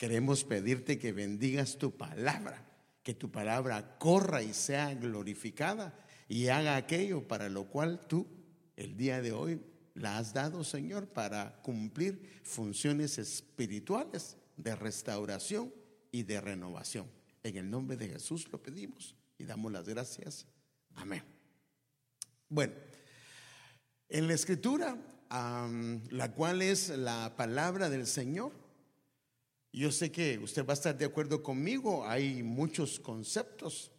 queremos pedirte que bendigas tu palabra, que tu palabra corra y sea glorificada y haga aquello para lo cual tú el día de hoy la has dado, Señor, para cumplir funciones espirituales de restauración y de renovación. En el nombre de Jesús lo pedimos y damos las gracias. Amén. Bueno, en la escritura, la cual es la palabra del Señor, yo sé que usted va a estar de acuerdo conmigo, hay muchos conceptos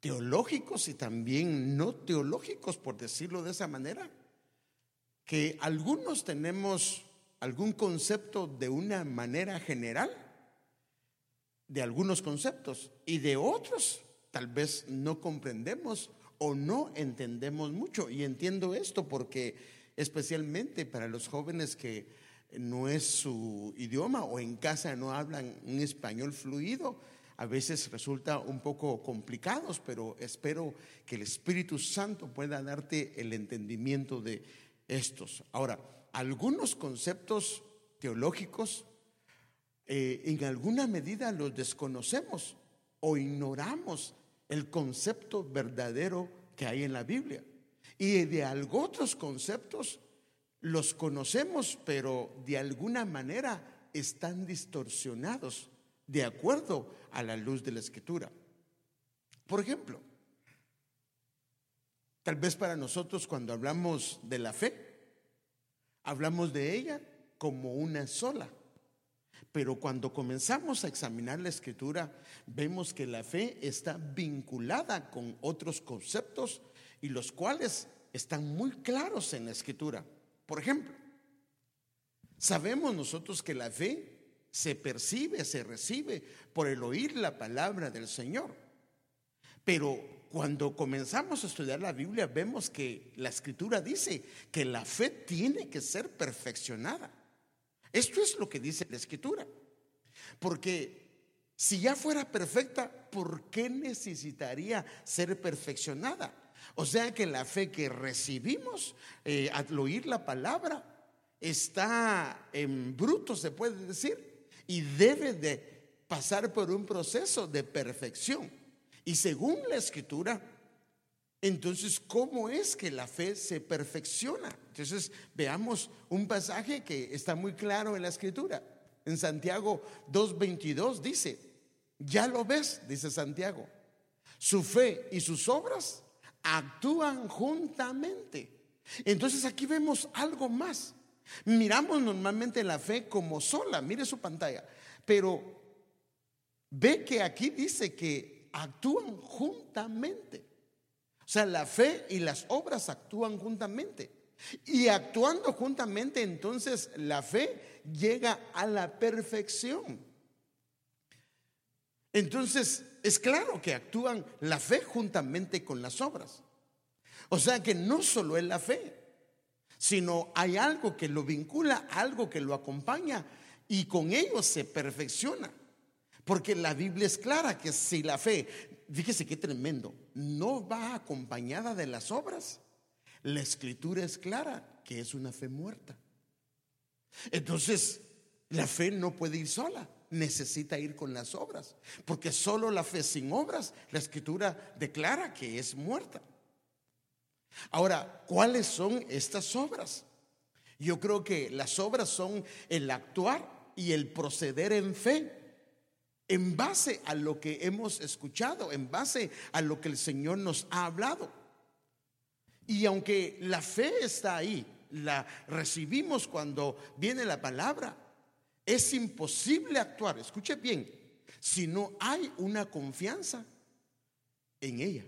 teológicos y también no teológicos, por decirlo de esa manera, que algunos tenemos algún concepto de una manera general, de algunos conceptos, y de otros tal vez no comprendemos o no entendemos mucho. Y entiendo esto porque especialmente para los jóvenes que no es su idioma o en casa no hablan un español fluido, a veces resulta un poco complicados, pero espero que el Espíritu Santo pueda darte el entendimiento de estos. Ahora, algunos conceptos teológicos eh, en alguna medida los desconocemos o ignoramos el concepto verdadero que hay en la Biblia. Y de algo otros conceptos los conocemos, pero de alguna manera están distorsionados de acuerdo a la luz de la escritura. Por ejemplo, tal vez para nosotros cuando hablamos de la fe, hablamos de ella como una sola. Pero cuando comenzamos a examinar la escritura, vemos que la fe está vinculada con otros conceptos y los cuales están muy claros en la escritura. Por ejemplo, sabemos nosotros que la fe se percibe, se recibe por el oír la palabra del Señor. Pero cuando comenzamos a estudiar la Biblia vemos que la escritura dice que la fe tiene que ser perfeccionada. Esto es lo que dice la escritura. Porque si ya fuera perfecta, ¿por qué necesitaría ser perfeccionada? O sea que la fe que recibimos eh, al oír la palabra está en bruto, se puede decir, y debe de pasar por un proceso de perfección. Y según la escritura, entonces, ¿cómo es que la fe se perfecciona? Entonces, veamos un pasaje que está muy claro en la escritura. En Santiago 2.22 dice, ya lo ves, dice Santiago, su fe y sus obras actúan juntamente. Entonces aquí vemos algo más. Miramos normalmente la fe como sola, mire su pantalla, pero ve que aquí dice que actúan juntamente. O sea, la fe y las obras actúan juntamente. Y actuando juntamente, entonces la fe llega a la perfección. Entonces, es claro que actúan la fe juntamente con las obras. O sea que no solo es la fe, sino hay algo que lo vincula, algo que lo acompaña y con ello se perfecciona. Porque la Biblia es clara que si la fe fíjese qué tremendo, no va acompañada de las obras. La escritura es clara que es una fe muerta. Entonces, la fe no puede ir sola, necesita ir con las obras, porque solo la fe sin obras, la escritura declara que es muerta. Ahora, ¿cuáles son estas obras? Yo creo que las obras son el actuar y el proceder en fe en base a lo que hemos escuchado, en base a lo que el Señor nos ha hablado. Y aunque la fe está ahí, la recibimos cuando viene la palabra, es imposible actuar, escuche bien, si no hay una confianza en ella.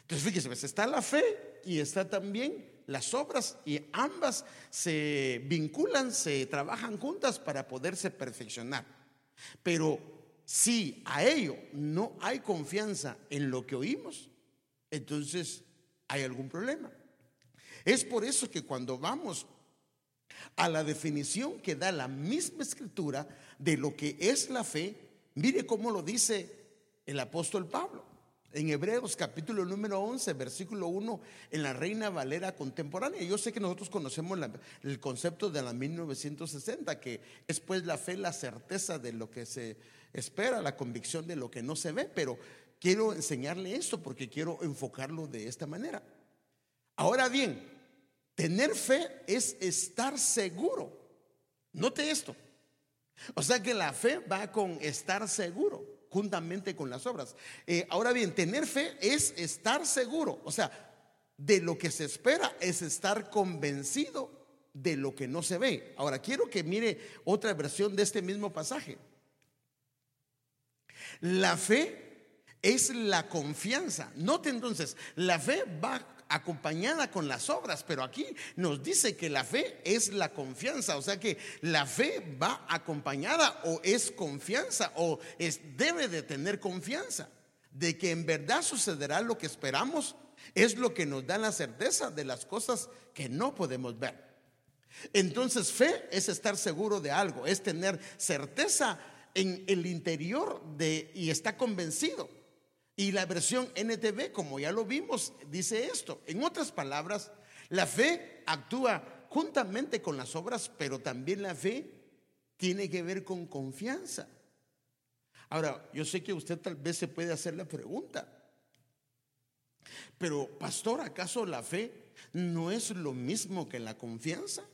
Entonces fíjese, pues está la fe y está también las obras y ambas se vinculan, se trabajan juntas para poderse perfeccionar. Pero si a ello no hay confianza en lo que oímos, entonces hay algún problema. Es por eso que cuando vamos a la definición que da la misma escritura de lo que es la fe, mire cómo lo dice el apóstol Pablo. en Hebreos capítulo número 11, versículo 1, en la Reina Valera contemporánea. Yo sé que nosotros conocemos el concepto de la 1960, que es pues la fe, la certeza de lo que se espera, la convicción de lo que no se ve, pero quiero enseñarle esto porque quiero enfocarlo de esta manera. Ahora bien, tener fe es estar seguro. Note esto. O sea que la fe va con estar seguro juntamente con las obras. Eh, ahora bien, tener fe es estar seguro, o sea, de lo que se espera es estar convencido de lo que no se ve. Ahora, quiero que mire otra versión de este mismo pasaje. La fe es la confianza. Note entonces, la fe va acompañada con las obras, pero aquí nos dice que la fe es la confianza, o sea que la fe va acompañada o es confianza o es, debe de tener confianza de que en verdad sucederá lo que esperamos, es lo que nos da la certeza de las cosas que no podemos ver. Entonces fe es estar seguro de algo, es tener certeza en el interior de y está convencido. Y la versión NTV, como ya lo vimos, dice esto. En otras palabras, la fe actúa juntamente con las obras, pero también la fe tiene que ver con confianza. Ahora, yo sé que usted tal vez se puede hacer la pregunta, pero pastor, ¿acaso la fe no es lo mismo que la confianza?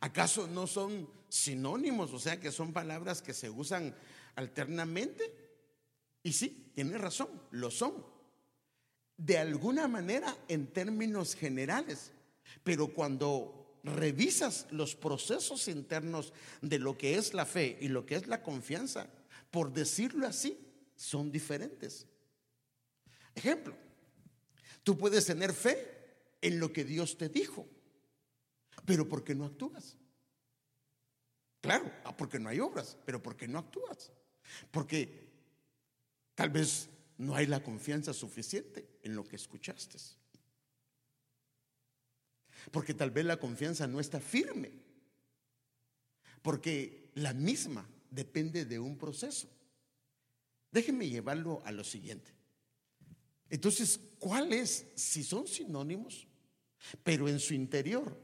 ¿Acaso no son sinónimos? O sea, que son palabras que se usan alternamente. Y sí, tiene razón, lo son. De alguna manera en términos generales. Pero cuando revisas los procesos internos de lo que es la fe y lo que es la confianza, por decirlo así, son diferentes. Ejemplo, tú puedes tener fe en lo que Dios te dijo, pero ¿por qué no actúas? Claro, ah, porque no hay obras, pero ¿por qué no actúas? Porque Tal vez no hay la confianza suficiente en lo que escuchaste. Porque tal vez la confianza no está firme. Porque la misma depende de un proceso. Déjenme llevarlo a lo siguiente. Entonces, ¿cuál es? Si son sinónimos, pero en su interior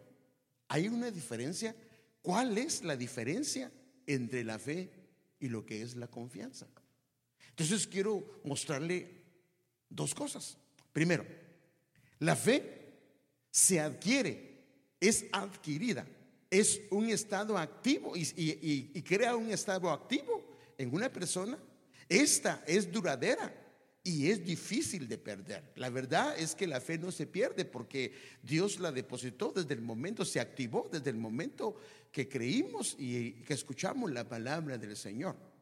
hay una diferencia. ¿Cuál es la diferencia entre la fe y lo que es la confianza? Entonces quiero mostrarle dos cosas. Primero, la fe se adquiere, es adquirida, es un estado activo y, crea un estado activo en una persona. Esta es duradera y es difícil de perder. La verdad es que la fe no se pierde porque Dios la depositó desde el momento, se activó desde el momento que creímos y que escuchamos la palabra del Señor.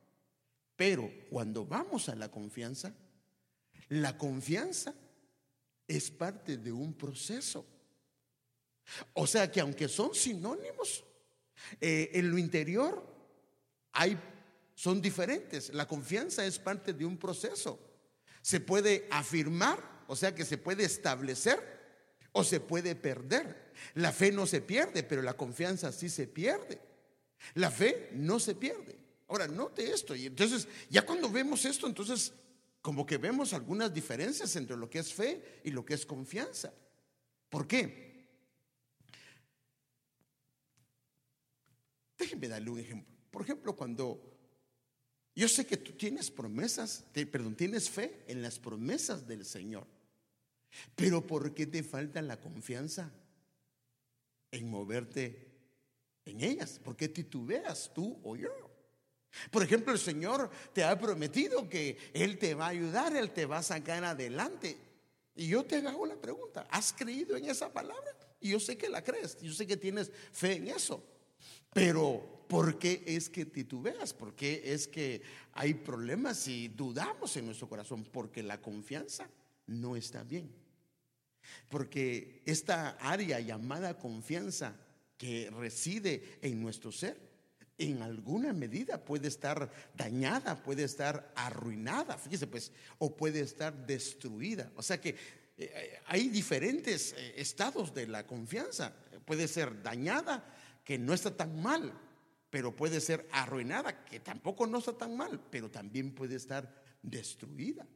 Pero cuando vamos a la confianza, la confianza es parte de un proceso. O sea que aunque son sinónimos, eh, en lo interior hay, son diferentes. La confianza es parte de un proceso. Se puede afirmar, o sea que se puede establecer o se puede perder. La fe no se pierde, pero la confianza sí se pierde. La fe no se pierde. Ahora, note esto. Y entonces, ya cuando vemos esto, entonces, como que vemos algunas diferencias entre lo que es fe y lo que es confianza. ¿Por qué? Déjenme darle un ejemplo. Por ejemplo, cuando yo sé que tú tienes promesas, perdón, tienes fe en las promesas del Señor, pero ¿por qué te falta la confianza en moverte en ellas? ¿Por qué titubeas tú o yo? Por ejemplo, el Señor te ha prometido que Él te va a ayudar, Él te va a sacar adelante. Y yo te hago la pregunta, ¿has creído en esa palabra? Y yo sé que la crees, yo sé que tienes fe en eso. Pero, ¿por qué es que titubeas? ¿Por qué es que hay problemas y dudamos en nuestro corazón? Porque la confianza no está bien. Porque esta área llamada confianza que reside en nuestro ser en alguna medida puede estar dañada, puede estar arruinada, fíjese pues, o puede estar destruida. O sea que eh, hay diferentes eh, estados de la confianza. Puede ser dañada, que no está tan mal, pero puede ser arruinada, que tampoco no está tan mal, pero también puede estar destruida.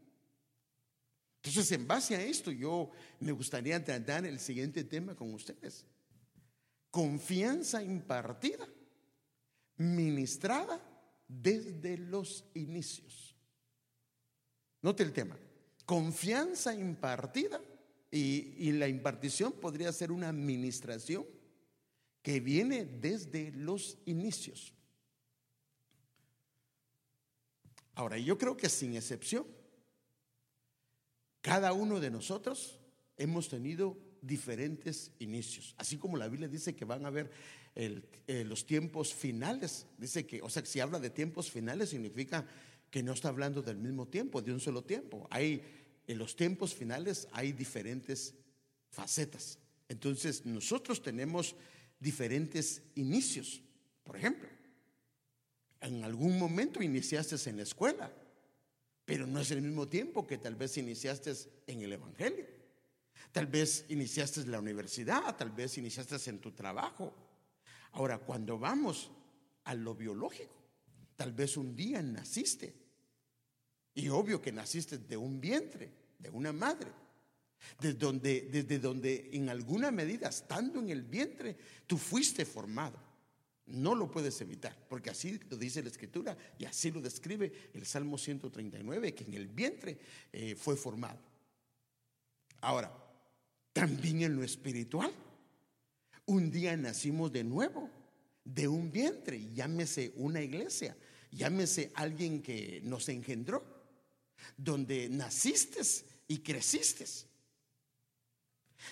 Entonces, en base a esto, yo me gustaría tratar el siguiente tema con ustedes. Confianza impartida, ministrada desde los inicios. Note el tema. Confianza impartida y, la impartición podría ser una administración que viene desde los inicios. Ahora, yo creo que sin excepción, cada uno de nosotros hemos tenido diferentes inicios. Así como la Biblia dice que van a haber eh, los tiempos finales. Dice que, o sea, si habla de tiempos finales significa que no está hablando del mismo tiempo, de un solo tiempo. Hay, en los tiempos finales hay diferentes facetas. Entonces, nosotros tenemos diferentes inicios. Por ejemplo, en algún momento iniciaste en la escuela, pero no es el mismo tiempo que tal vez iniciaste en el Evangelio. Tal vez iniciaste en la universidad, tal vez iniciaste en tu trabajo. Ahora, cuando vamos a lo biológico, tal vez un día naciste. Y obvio que naciste de un vientre, de una madre. Desde donde, desde donde en alguna medida, estando en el vientre, tú fuiste formado. No lo puedes evitar, porque así lo dice la Escritura y así lo describe el Salmo 139, que en el vientre eh, fue formado. Ahora, también en lo espiritual, un día nacimos de nuevo, de un vientre, llámese una iglesia, llámese alguien que nos engendró, donde naciste y creciste.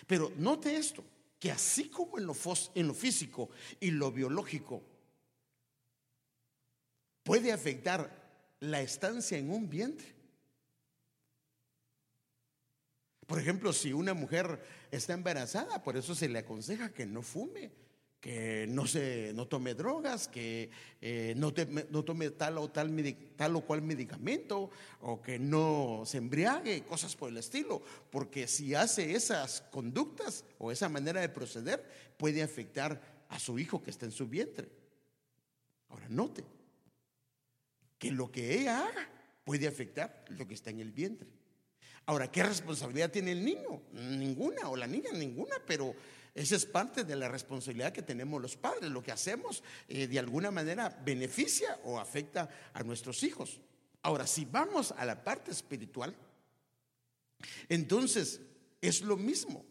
Pero note esto, que así como en lo, en lo físico y lo biológico puede afectar la estancia en un vientre, por ejemplo, si una mujer está embarazada, por eso se le aconseja que no fume, que no, se, no tome drogas, que eh, no, tome tal o, tal, tal o cual medicamento, o que no se embriague, cosas por el estilo, porque si hace esas conductas o esa manera de proceder, puede afectar a su hijo que está en su vientre. Ahora, note que lo que ella haga puede afectar lo que está en el vientre. Ahora, ¿qué responsabilidad tiene el niño? Ninguna, o la niña, ninguna, pero esa es parte de la responsabilidad que tenemos los padres. Lo que hacemos eh, de alguna manera beneficia o afecta a nuestros hijos. Ahora, si vamos a la parte espiritual, entonces es lo mismo.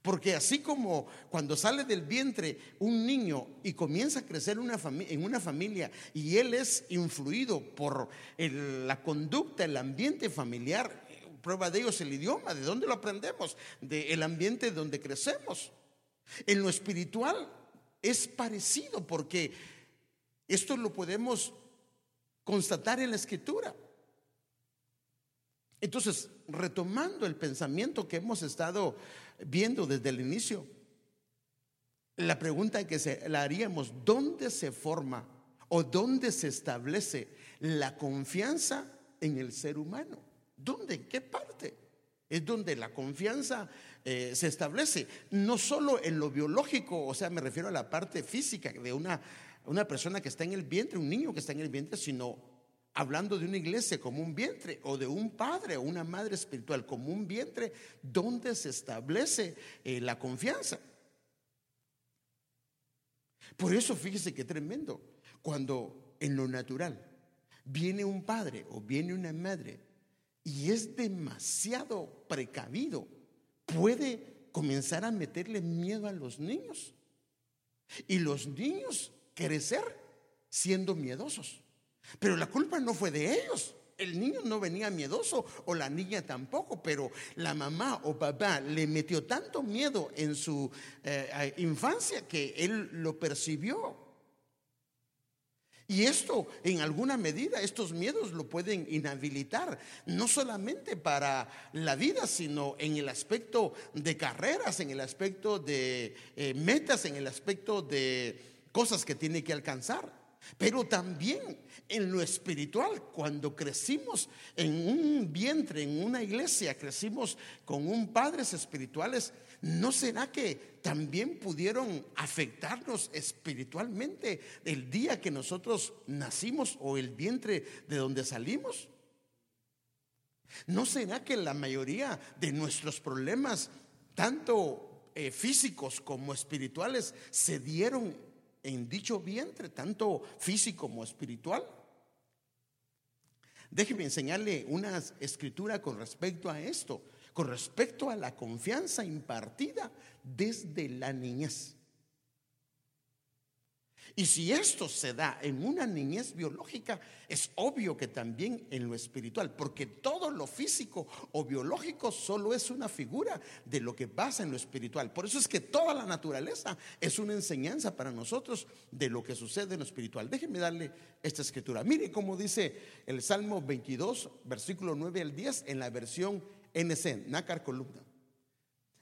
Porque así como cuando sale del vientre un niño y comienza a crecer en una familia y él es influido por la conducta, el ambiente familiar, prueba de ello es el idioma, ¿de dónde lo aprendemos? Del ambiente donde crecemos. En lo espiritual es parecido porque esto lo podemos constatar en la escritura. Entonces, retomando el pensamiento que hemos estado viendo desde el inicio, la pregunta que se la haríamos, ¿dónde se forma o dónde se establece la confianza en el ser humano? ¿Dónde? ¿En qué parte? Es donde la confianza eh, se establece, no solo en lo biológico, o sea, me refiero a la parte física de una, una persona que está en el vientre, un niño que está en el vientre, sino hablando de una iglesia como un vientre, o de un padre o una madre espiritual como un vientre, donde se establece eh, la confianza. Por eso fíjese qué tremendo, cuando en lo natural viene un padre o viene una madre y es demasiado precavido, puede comenzar a meterle miedo a los niños. Y los niños crecer siendo miedosos. Pero la culpa no fue de ellos. El niño no venía miedoso o la niña tampoco, pero la mamá o papá le metió tanto miedo en su eh, infancia que él lo percibió y esto, en alguna medida, estos miedos lo pueden inhabilitar, no solamente para la vida, sino en el aspecto de carreras, en el aspecto de eh, metas, en el aspecto de cosas que tiene que alcanzar. Pero también en lo espiritual, cuando crecimos en un vientre, en una iglesia, crecimos con un padres espirituales, ¿no será que también pudieron afectarnos espiritualmente el día que nosotros nacimos o el vientre de donde salimos? ¿No será que la mayoría de nuestros problemas, tanto eh, físicos como espirituales, se dieron en dicho vientre, tanto físico como espiritual? Déjeme enseñarle una escritura con respecto a esto, con respecto a la confianza impartida desde la niñez. Y si esto se da en una niñez biológica, es obvio que también en lo espiritual, porque todo lo físico o biológico solo es una figura de lo que pasa en lo espiritual. Por eso es que toda la naturaleza es una enseñanza para nosotros de lo que sucede en lo espiritual. Déjenme darle esta escritura. Mire cómo dice el Salmo 22, versículo 9 al 10 en la versión NC, Nácar Columna.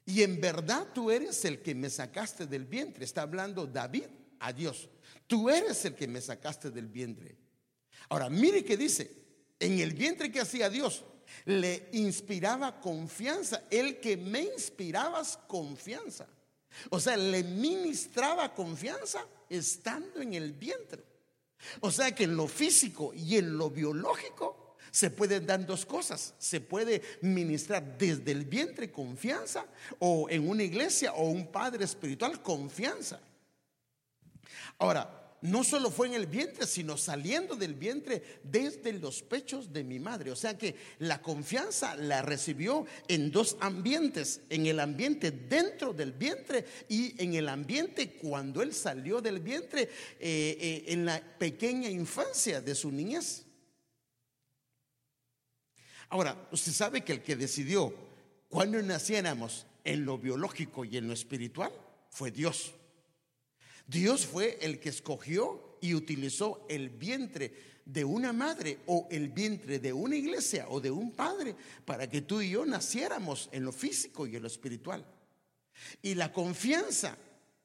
Y en verdad tú eres el que me sacaste del vientre. Está hablando David a Dios. Tú eres el que me sacaste del vientre. Ahora, mire que dice, en el vientre que hacía Dios, le inspiraba confianza. El que me inspirabas confianza. O sea, le ministraba confianza estando en el vientre. O sea que en lo físico y en lo biológico se pueden dar dos cosas. Se puede ministrar desde el vientre confianza o en una iglesia o un padre espiritual confianza. Ahora, no solo fue en el vientre, sino saliendo del vientre desde los pechos de mi madre. O sea que la confianza la recibió en dos ambientes, en el ambiente dentro del vientre y en el ambiente cuando él salió del vientre eh, eh, en la pequeña infancia de su niñez. Ahora, usted sabe que el que decidió cuando naciéramos en lo biológico y en lo espiritual fue Dios. Dios fue el que escogió y utilizó el vientre de una madre o el vientre de una iglesia o de un padre para que tú y yo naciéramos en lo físico y en lo espiritual. Y la confianza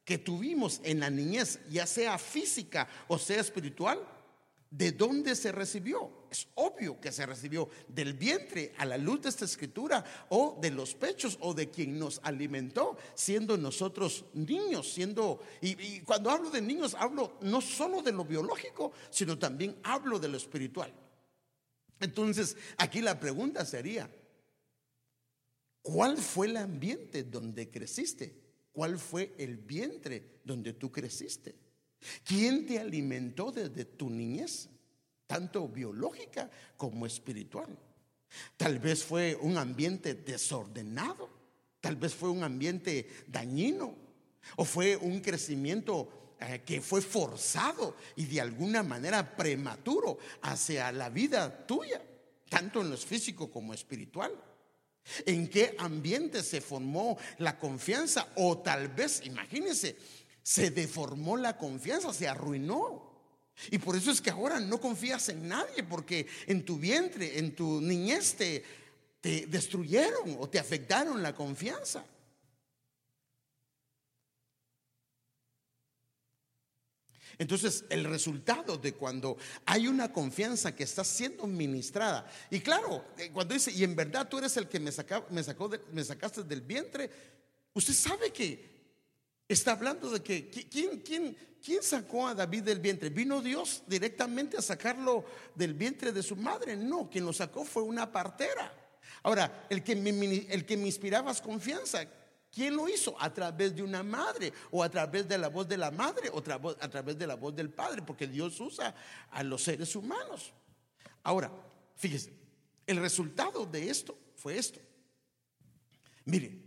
que tuvimos en la niñez, ya sea física o sea espiritual, ¿De dónde se recibió? Es obvio que se recibió del vientre a la luz de esta escritura o de los pechos o de quien nos alimentó siendo nosotros niños, siendo... Y, cuando hablo de niños hablo no solo de lo biológico, sino también hablo de lo espiritual. Entonces, aquí la pregunta sería, ¿cuál fue el ambiente donde creciste? ¿Cuál fue el vientre donde tú creciste? ¿Quién te alimentó desde tu niñez, tanto biológica como espiritual? Tal vez fue un ambiente desordenado, tal vez fue un ambiente dañino, o fue un crecimiento eh, que fue forzado y de alguna manera prematuro hacia la vida tuya, tanto en lo físico como espiritual. ¿En qué ambiente se formó la confianza? O tal vez, imagínense, se deformó la confianza, se arruinó. Y por eso es que ahora no confías en nadie, porque en tu vientre, en tu niñez te, destruyeron o te afectaron la confianza. Entonces, el resultado de cuando hay una confianza que está siendo ministrada, y claro, eh, cuando dice, y en verdad tú eres el que me, me, sacó me sacaste del vientre, usted sabe que Está hablando de que ¿quién, quién, quién sacó a David del vientre? ¿Vino Dios directamente a sacarlo del vientre de su madre? No, quien lo sacó fue una partera. Ahora, el que me, el que me inspiraba confianza, ¿quién lo hizo? A través de una madre o a través de la voz de la madre o a través de la voz del padre, porque Dios usa a los seres humanos. Ahora, fíjese, el resultado de esto fue esto. Mire,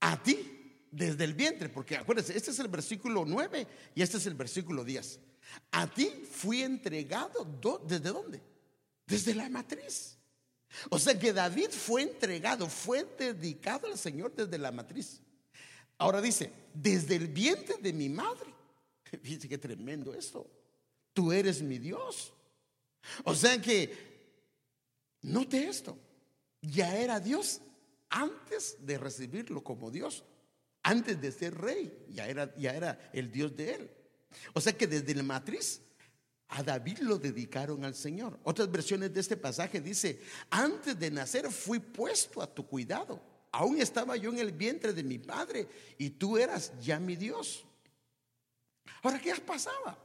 a ti desde el vientre, porque acuérdense, este es el versículo 9 y este es el versículo 10. A ti fui entregado, ¿desde dónde? Desde la matriz. O sea que David fue entregado, fue dedicado al Señor desde la matriz. Ahora dice, desde el vientre de mi madre. Fíjense qué tremendo esto. Tú eres mi Dios. O sea que, note esto, ya era Dios antes de recibirlo como Dios. Antes de ser rey, ya era, ya era el Dios de él. O sea que desde la matriz a David lo dedicaron al Señor. Otras versiones de este pasaje dice, antes de nacer fui puesto a tu cuidado. Aún estaba yo en el vientre de mi padre y tú eras ya mi Dios. Ahora, ¿qué pasaba?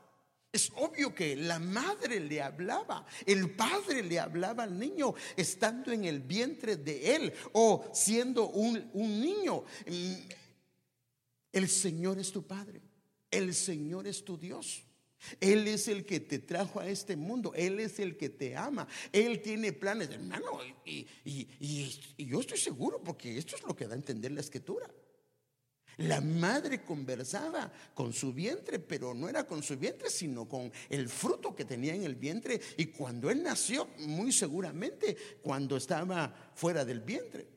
Es obvio que la madre le hablaba, el padre le hablaba al niño estando en el vientre de él o siendo un, un niño. El Señor es tu padre, el Señor es tu Dios. Él es el que te trajo a este mundo, Él es el que te ama, Él tiene planes, hermano, y, y yo estoy seguro porque esto es lo que da a entender la escritura. La madre conversaba con su vientre, pero no era con su vientre, sino con el fruto que tenía en el vientre. Y cuando él nació, muy seguramente cuando estaba fuera del vientre.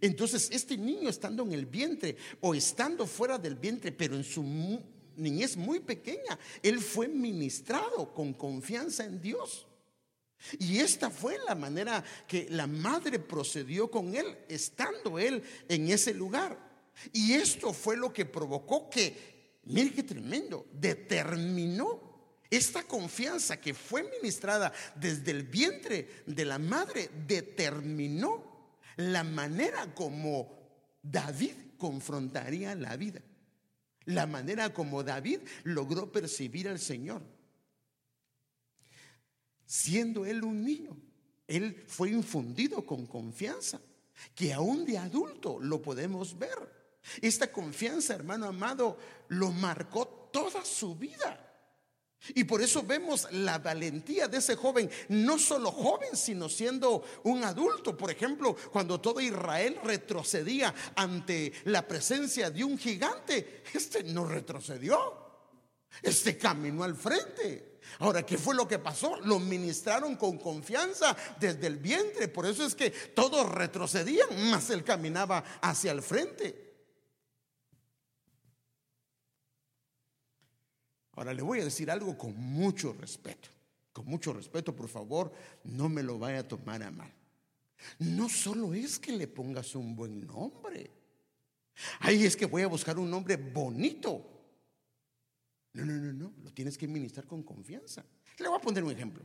Entonces, este niño estando en el vientre o estando fuera del vientre, pero en su niñez muy pequeña, él fue ministrado con confianza en Dios. Y esta fue la manera que la madre procedió con él, estando él en ese lugar. Y esto fue lo que provocó que, mire qué tremendo, determinó esta confianza que fue ministrada desde el vientre de la madre, determinó la manera como David confrontaría la vida, la manera como David logró percibir al Señor. Siendo él un niño, él fue infundido con confianza, que aún de adulto lo podemos ver. Esta confianza, hermano amado, lo marcó toda su vida. Y por eso vemos la valentía de ese joven, no solo joven, sino siendo un adulto. Por ejemplo, cuando todo Israel retrocedía ante la presencia de un gigante, este no retrocedió, este caminó al frente. Ahora, ¿qué fue lo que pasó? Lo ministraron con confianza desde el vientre. Por eso es que todos retrocedían, más él caminaba hacia el frente. Ahora le voy a decir algo con mucho respeto. Con mucho respeto, por favor, no me lo vaya a tomar a mal. No solo es que le pongas un buen nombre. Ahí es que voy a buscar un nombre bonito. No, no, no, no. Lo tienes que ministrar con confianza. Le voy a poner un ejemplo.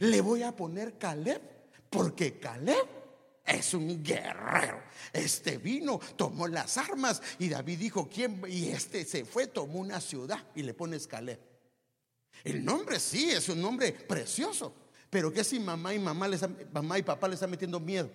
Le voy a poner Caleb, porque Caleb es un guerrero. Este vino, tomó las armas y David dijo, ¿quién? Y este se fue, tomó una ciudad y le pone Caleb. El nombre sí es un nombre precioso, pero ¿qué si mamá y mamá, les, mamá y papá le están metiendo miedo?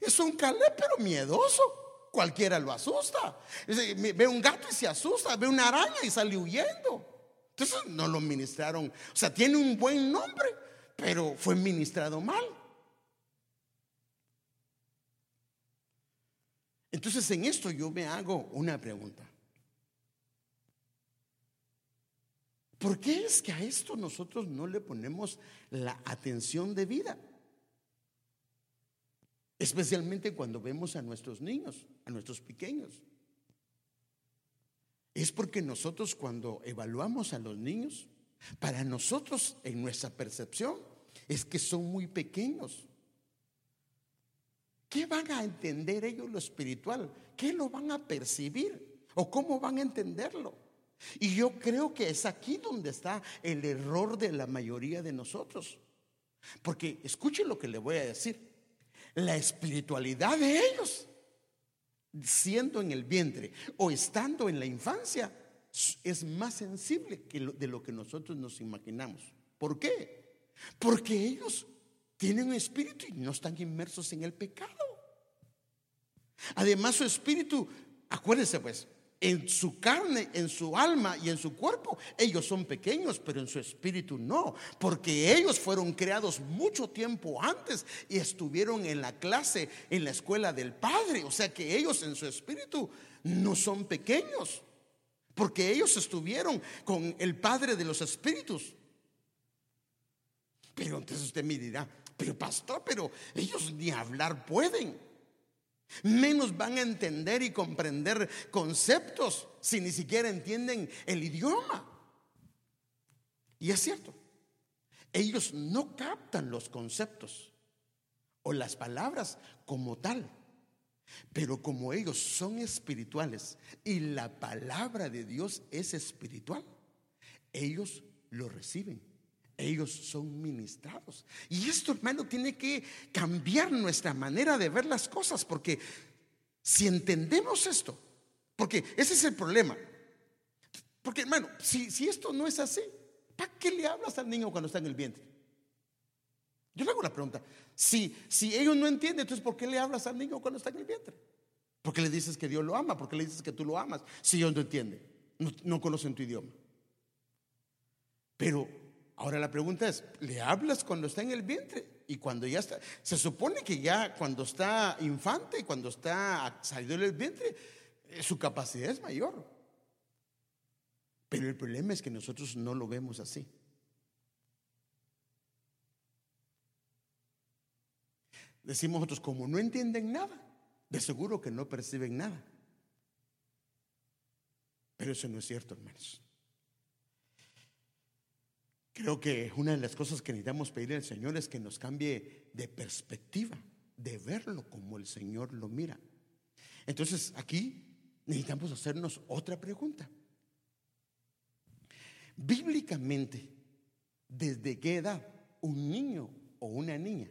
Es un Caleb, pero miedoso. Cualquiera lo asusta. Ve un gato y se asusta, ve una araña y sale huyendo. Entonces no lo ministraron. O sea, tiene un buen nombre, pero fue ministrado mal. Entonces en esto yo me hago una pregunta. ¿Por qué es que a esto nosotros no le ponemos la atención de vida? Especialmente cuando vemos a nuestros niños, a nuestros pequeños. Es porque nosotros cuando evaluamos a los niños, para nosotros en nuestra percepción es que son muy pequeños. ¿Qué van a entender ellos lo espiritual? ¿Qué lo van a percibir? ¿O cómo van a entenderlo? Y yo creo que es aquí donde está el error de la mayoría de nosotros. Porque escuchen lo que le voy a decir. La espiritualidad de ellos, siendo en el vientre o estando en la infancia, es más sensible que de lo que nosotros nos imaginamos. ¿Por qué? Porque ellos tienen un espíritu y no están inmersos en el pecado. Además su espíritu, acuérdense pues, en su carne, en su alma y en su cuerpo, ellos son pequeños, pero en su espíritu no, porque ellos fueron creados mucho tiempo antes y estuvieron en la clase, en la escuela del Padre, o sea que ellos en su espíritu no son pequeños, porque ellos estuvieron con el Padre de los Espíritus. Pero entonces usted me dirá, pero pastor, pero ellos ni hablar pueden. Menos van a entender y comprender conceptos si ni siquiera entienden el idioma. Y es cierto, ellos no captan los conceptos o las palabras como tal. Pero como ellos son espirituales y la palabra de Dios es espiritual, ellos lo reciben ellos son ministrados. Y esto, hermano, tiene que cambiar nuestra manera de ver las cosas, porque si entendemos esto, porque ese es el problema. Porque hermano, si, si esto no es así, ¿para qué le hablas al niño cuando está en el vientre? Yo le hago la pregunta, si, si ellos no entienden, entonces ¿por qué le hablas al niño cuando está en el vientre? ¿Por qué le dices que Dios lo ama? ¿Por qué le dices que tú lo amas? Si ellos no entienden, no, no conocen tu idioma. Pero ahora la pregunta es, ¿le hablas cuando está en el vientre? Y cuando ya está, se supone que ya cuando está infante, cuando está salido del vientre, eh, su capacidad es mayor. Pero el problema es que nosotros no lo vemos así. Decimos nosotros, como no entienden nada, de seguro que no perciben nada. Pero eso no es cierto, hermanos. Creo que una de las cosas que necesitamos pedirle al Señor es que nos cambie de perspectiva, de verlo como el Señor lo mira. Entonces aquí necesitamos hacernos otra pregunta. Bíblicamente, ¿desde qué edad un niño o una niña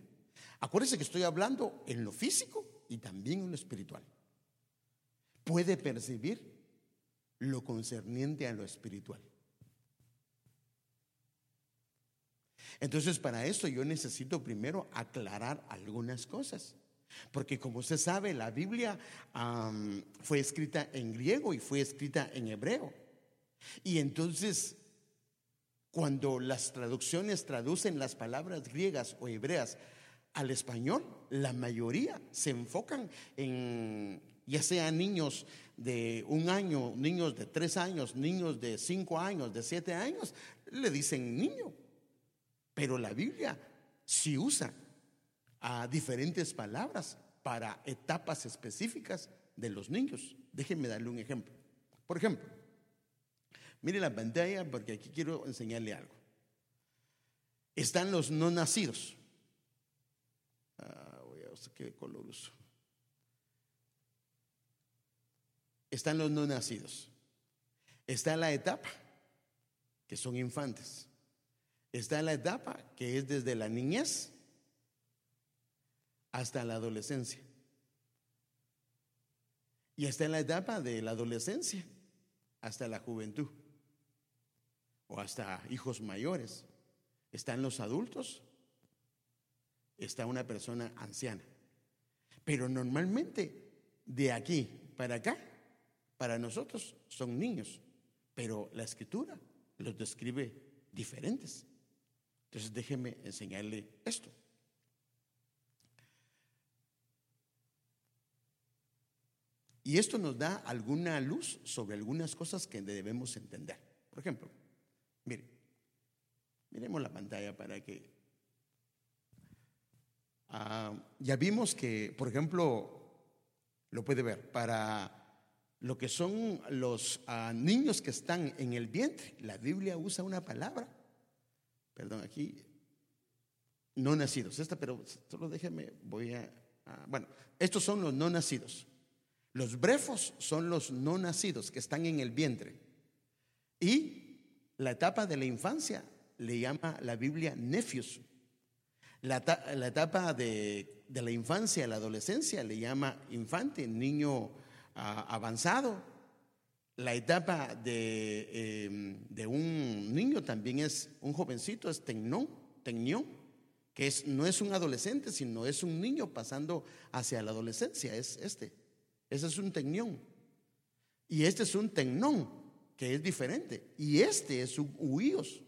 Acuérdense que estoy hablando en lo físico y también en lo espiritual. Puede percibir lo concerniente a lo espiritual. Entonces, para eso yo necesito primero aclarar algunas cosas. Porque como usted sabe, la Biblia fue escrita en griego y fue escrita en hebreo. Y entonces, cuando las traducciones traducen las palabras griegas o hebreas al español, la mayoría se enfocan en, ya sean niños de un año, niños de tres años, niños de cinco años, de siete años, le dicen niño. Pero la Biblia sí usa a diferentes palabras para etapas específicas de los niños. Déjenme darle un ejemplo. Por ejemplo, mire la pantalla porque aquí quiero enseñarle algo. Están los no nacidos. Ah, voy a ver qué color uso. Están los no nacidos. Está la etapa, que son infantes. Está la etapa que es desde la niñez hasta la adolescencia. Y está en la etapa de la adolescencia hasta la juventud o hasta hijos mayores. Están los adultos está una persona anciana. Pero normalmente de aquí para acá, para nosotros son niños, pero la escritura los describe diferentes. Entonces déjeme enseñarle esto. Y esto nos da alguna luz sobre algunas cosas que debemos entender. Por ejemplo, mire, miremos la pantalla para que Ah, ya vimos que, por ejemplo, lo puede ver, para lo que son los ah, niños que están en el vientre, la Biblia usa una palabra, perdón, aquí, no nacidos. Esta, pero solo déjeme, voy a, bueno, estos son los no nacidos. Los brefos son los no nacidos que están en el vientre. Y la etapa de la infancia le llama la Biblia nefios, la, etapa de, la infancia, la adolescencia, le llama infante, niño ah, avanzado. La etapa de, em, de, un niño también es un jovencito, es tecnón, tecnión, que es, no es un adolescente, sino es un niño pasando hacia la adolescencia, es este. Ese es un tecnión. Y este es un tecnón, que es diferente. Y este es un huíos.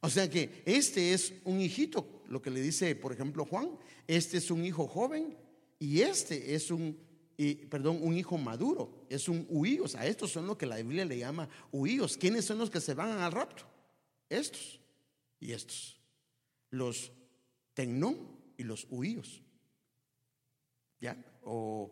O sea que este es un hijito, lo que le dice, por ejemplo, Juan, este es un hijo joven y este es un, perdón, un hijo maduro, es un huíos. A estos son lo que la Biblia le llama huíos. ¿Quiénes son los que se van al rapto? Estos y estos. Los tecnón y los huíos. ¿Ya? O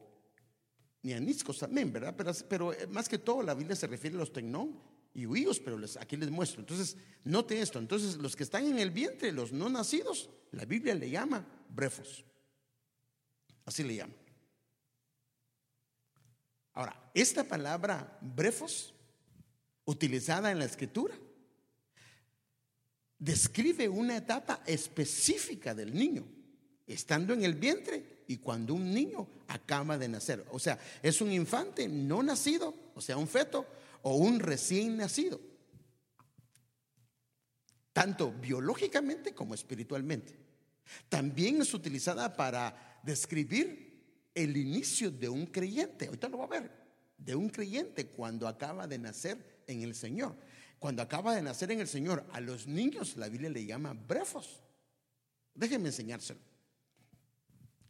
nianiscos también, ¿verdad? Pero, pero eh, más que todo la Biblia se refiere a los tecnón y huíos, pero les, aquí les muestro. Entonces, note esto. Entonces, los que están en el vientre, los no nacidos, la Biblia le llama brefos. Así le llama. Ahora, esta palabra brefos, utilizada en la escritura, describe una etapa específica del niño, estando en el vientre y cuando un niño acaba de nacer. O sea, es un infante no nacido, o sea, un feto, o un recién nacido, tanto biológicamente como espiritualmente. También es utilizada para describir el inicio de un creyente. Ahorita lo va a ver. De un creyente cuando acaba de nacer en el Señor. Cuando acaba de nacer en el Señor, a los niños la Biblia le llama brefos. Déjenme enseñárselo.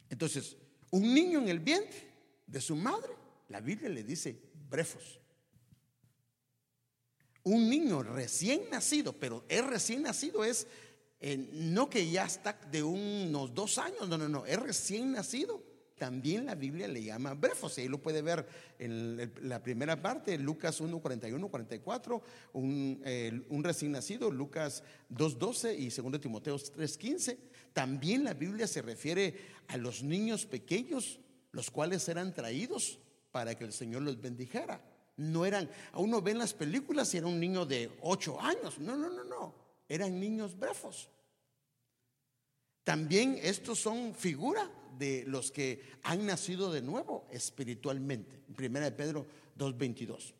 Entonces, un niño en el vientre de su madre, la Biblia le dice brefos. Un niño recién nacido, pero es recién nacido, es eh, no que ya está de unos dos años, no, no, no, es recién nacido también la Biblia le llama brefos. Ahí lo puede ver en la primera parte, Lucas 1, 41, 44, un, un recién nacido, Lucas 2, 12 y 2 Timoteo 3, 15. También la Biblia se refiere a los niños pequeños, los cuales eran traídos para que el Señor los bendijera. No eran, a uno ve en las películas y era un niño de 8 años. No, no, no, no. Eran niños brefos. También estos son figura de los que han nacido de nuevo espiritualmente. Primera de Pedro 2.22.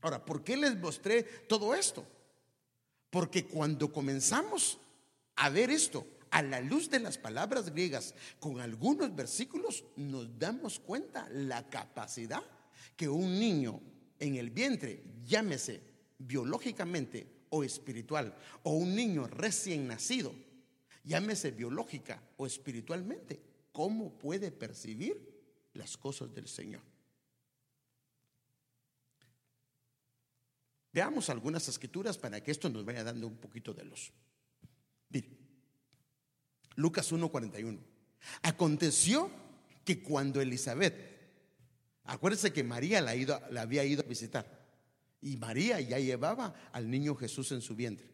Ahora, ¿por qué les mostré todo esto? Porque cuando comenzamos a ver esto a la luz de las palabras griegas con algunos versículos, nos damos cuenta la capacidad que un niño en el vientre, llámese biológicamente o espiritual, o un niño recién nacido, llámese biológica o espiritualmente, ¿cómo puede percibir las cosas del Señor? Veamos algunas escrituras para que esto nos vaya dando un poquito de luz. Mire, Lucas 1:41. Aconteció que cuando Elizabeth, acuérdense que María la, la había ido a visitar, y María ya llevaba al niño Jesús en su vientre,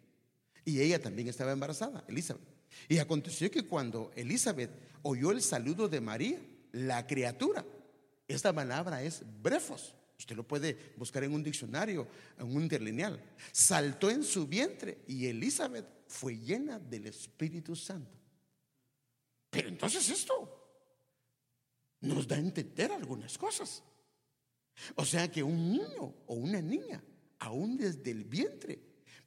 y ella también estaba embarazada, Elizabeth. Y aconteció que cuando Elizabeth oyó el saludo de María, la criatura, esta palabra es brefos, usted lo puede buscar en un diccionario, en un interlineal, saltó en su vientre y Elizabeth fue llena del Espíritu Santo. Pero entonces esto nos da a entender algunas cosas. O sea que un niño o una niña, aún desde el vientre,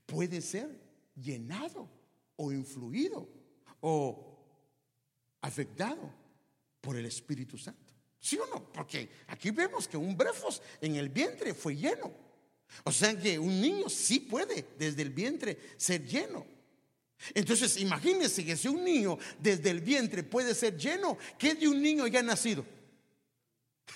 puede ser llenado o influido o afectado por el Espíritu Santo. ¿Sí o no? Porque aquí vemos que un brefos en el vientre fue lleno. O sea que un niño sí puede desde el vientre ser lleno. Entonces imagínense que si un niño desde el vientre puede ser lleno, ¿qué de un niño ya nacido?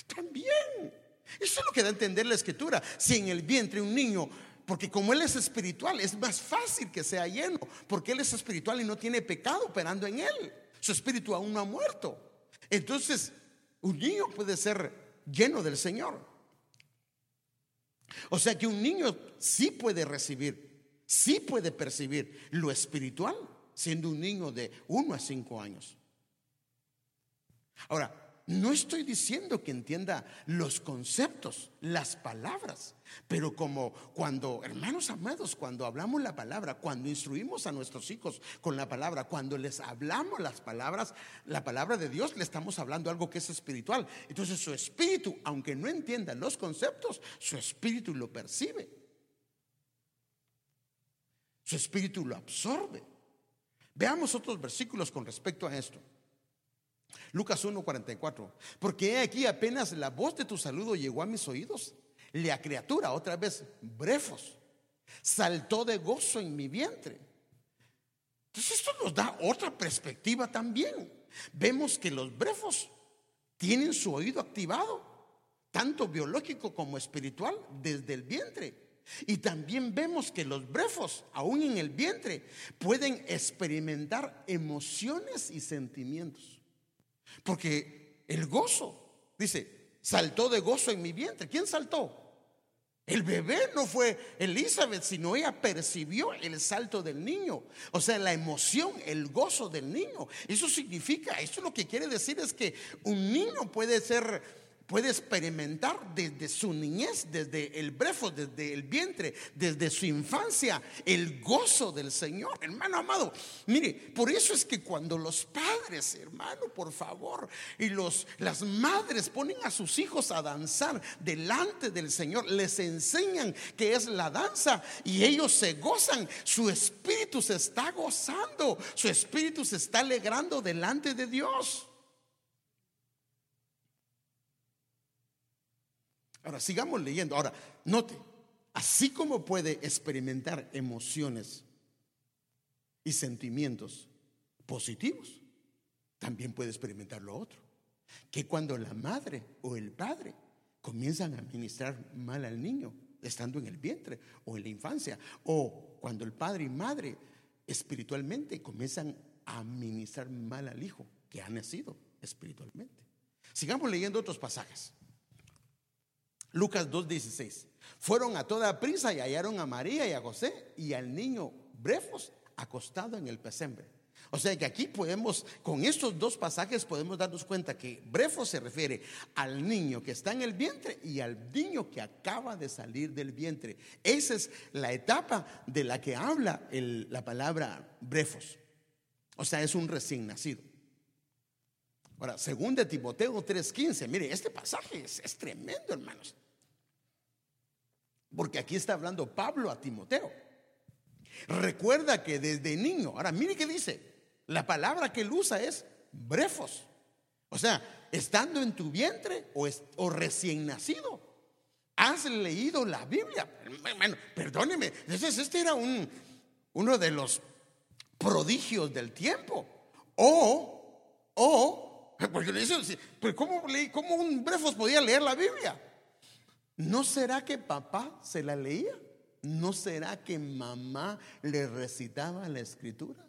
También. Eso es lo que da a entender la escritura. Si en el vientre un niño porque como Él es espiritual, es más fácil que sea lleno, porque Él es espiritual y no tiene pecado operando en Él. Su espíritu aún no ha muerto. Entonces, un niño puede ser lleno del Señor. O sea que un niño sí puede recibir, sí puede percibir lo espiritual, siendo un niño de 1 a 5 años. Ahora, no estoy diciendo que entienda los conceptos, las palabras, pero como cuando, hermanos amados, cuando hablamos la palabra, cuando instruimos a nuestros hijos con la palabra, cuando les hablamos las palabras, la palabra de Dios, le estamos hablando algo que es espiritual. Entonces su espíritu, aunque no entienda los conceptos, su espíritu lo percibe. Su espíritu lo absorbe. Veamos otros versículos con respecto a esto. Lucas 1:44. Porque aquí apenas la voz de tu saludo llegó a mis oídos. La criatura, otra vez, brefos, saltó de gozo en mi vientre. Entonces esto nos da otra perspectiva también. Vemos que los brefos tienen su oído activado, tanto biológico como espiritual, desde el vientre. Y también vemos que los brefos, aún en el vientre, pueden experimentar emociones y sentimientos. Porque el gozo, dice, saltó de gozo en mi vientre. ¿Quién saltó? El bebé no fue Elizabeth, sino ella percibió el salto del niño. O sea, la emoción, el gozo del niño. Eso significa, eso lo que quiere decir es que un niño puede ser puede experimentar desde su niñez, desde el brefo, desde el vientre, desde su infancia, el gozo del Señor, hermano amado. Mire, por eso es que cuando los padres, hermano, por favor, y los, las madres ponen a sus hijos a danzar delante del Señor, les enseñan que es la danza y ellos se gozan, su espíritu se está gozando, su espíritu se está alegrando delante de Dios. Ahora, sigamos leyendo. Ahora, note, así como puede experimentar emociones y sentimientos positivos, también puede experimentar lo otro. Que cuando la madre o el padre comienzan a administrar mal al niño, estando en el vientre o en la infancia, o cuando el padre y madre espiritualmente comienzan a administrar mal al hijo que ha nacido espiritualmente. Sigamos leyendo otros pasajes. Lucas 2.16. Fueron a toda prisa y hallaron a María y a José y al niño Brefos acostado en el pesebre. O sea que aquí podemos, con estos dos pasajes podemos darnos cuenta que Brefos se refiere al niño que está en el vientre y al niño que acaba de salir del vientre. Esa es la etapa de la que habla la palabra Brefos. O sea, es un recién nacido. Ahora, según de Timoteo 3:15, mire, este pasaje es tremendo, hermanos. Porque aquí está hablando Pablo a Timoteo. Recuerda que desde niño, ahora mire qué dice, la palabra que él usa es brefos. O sea, estando en tu vientre o, recién nacido, has leído la Biblia. Bueno, perdóneme, entonces este era un, uno de los prodigios del tiempo. O, o, porque le dice, pues ¿cómo, ¿cómo un brefos podía leer la Biblia? ¿No será que papá se la leía? ¿No será que mamá le recitaba la escritura?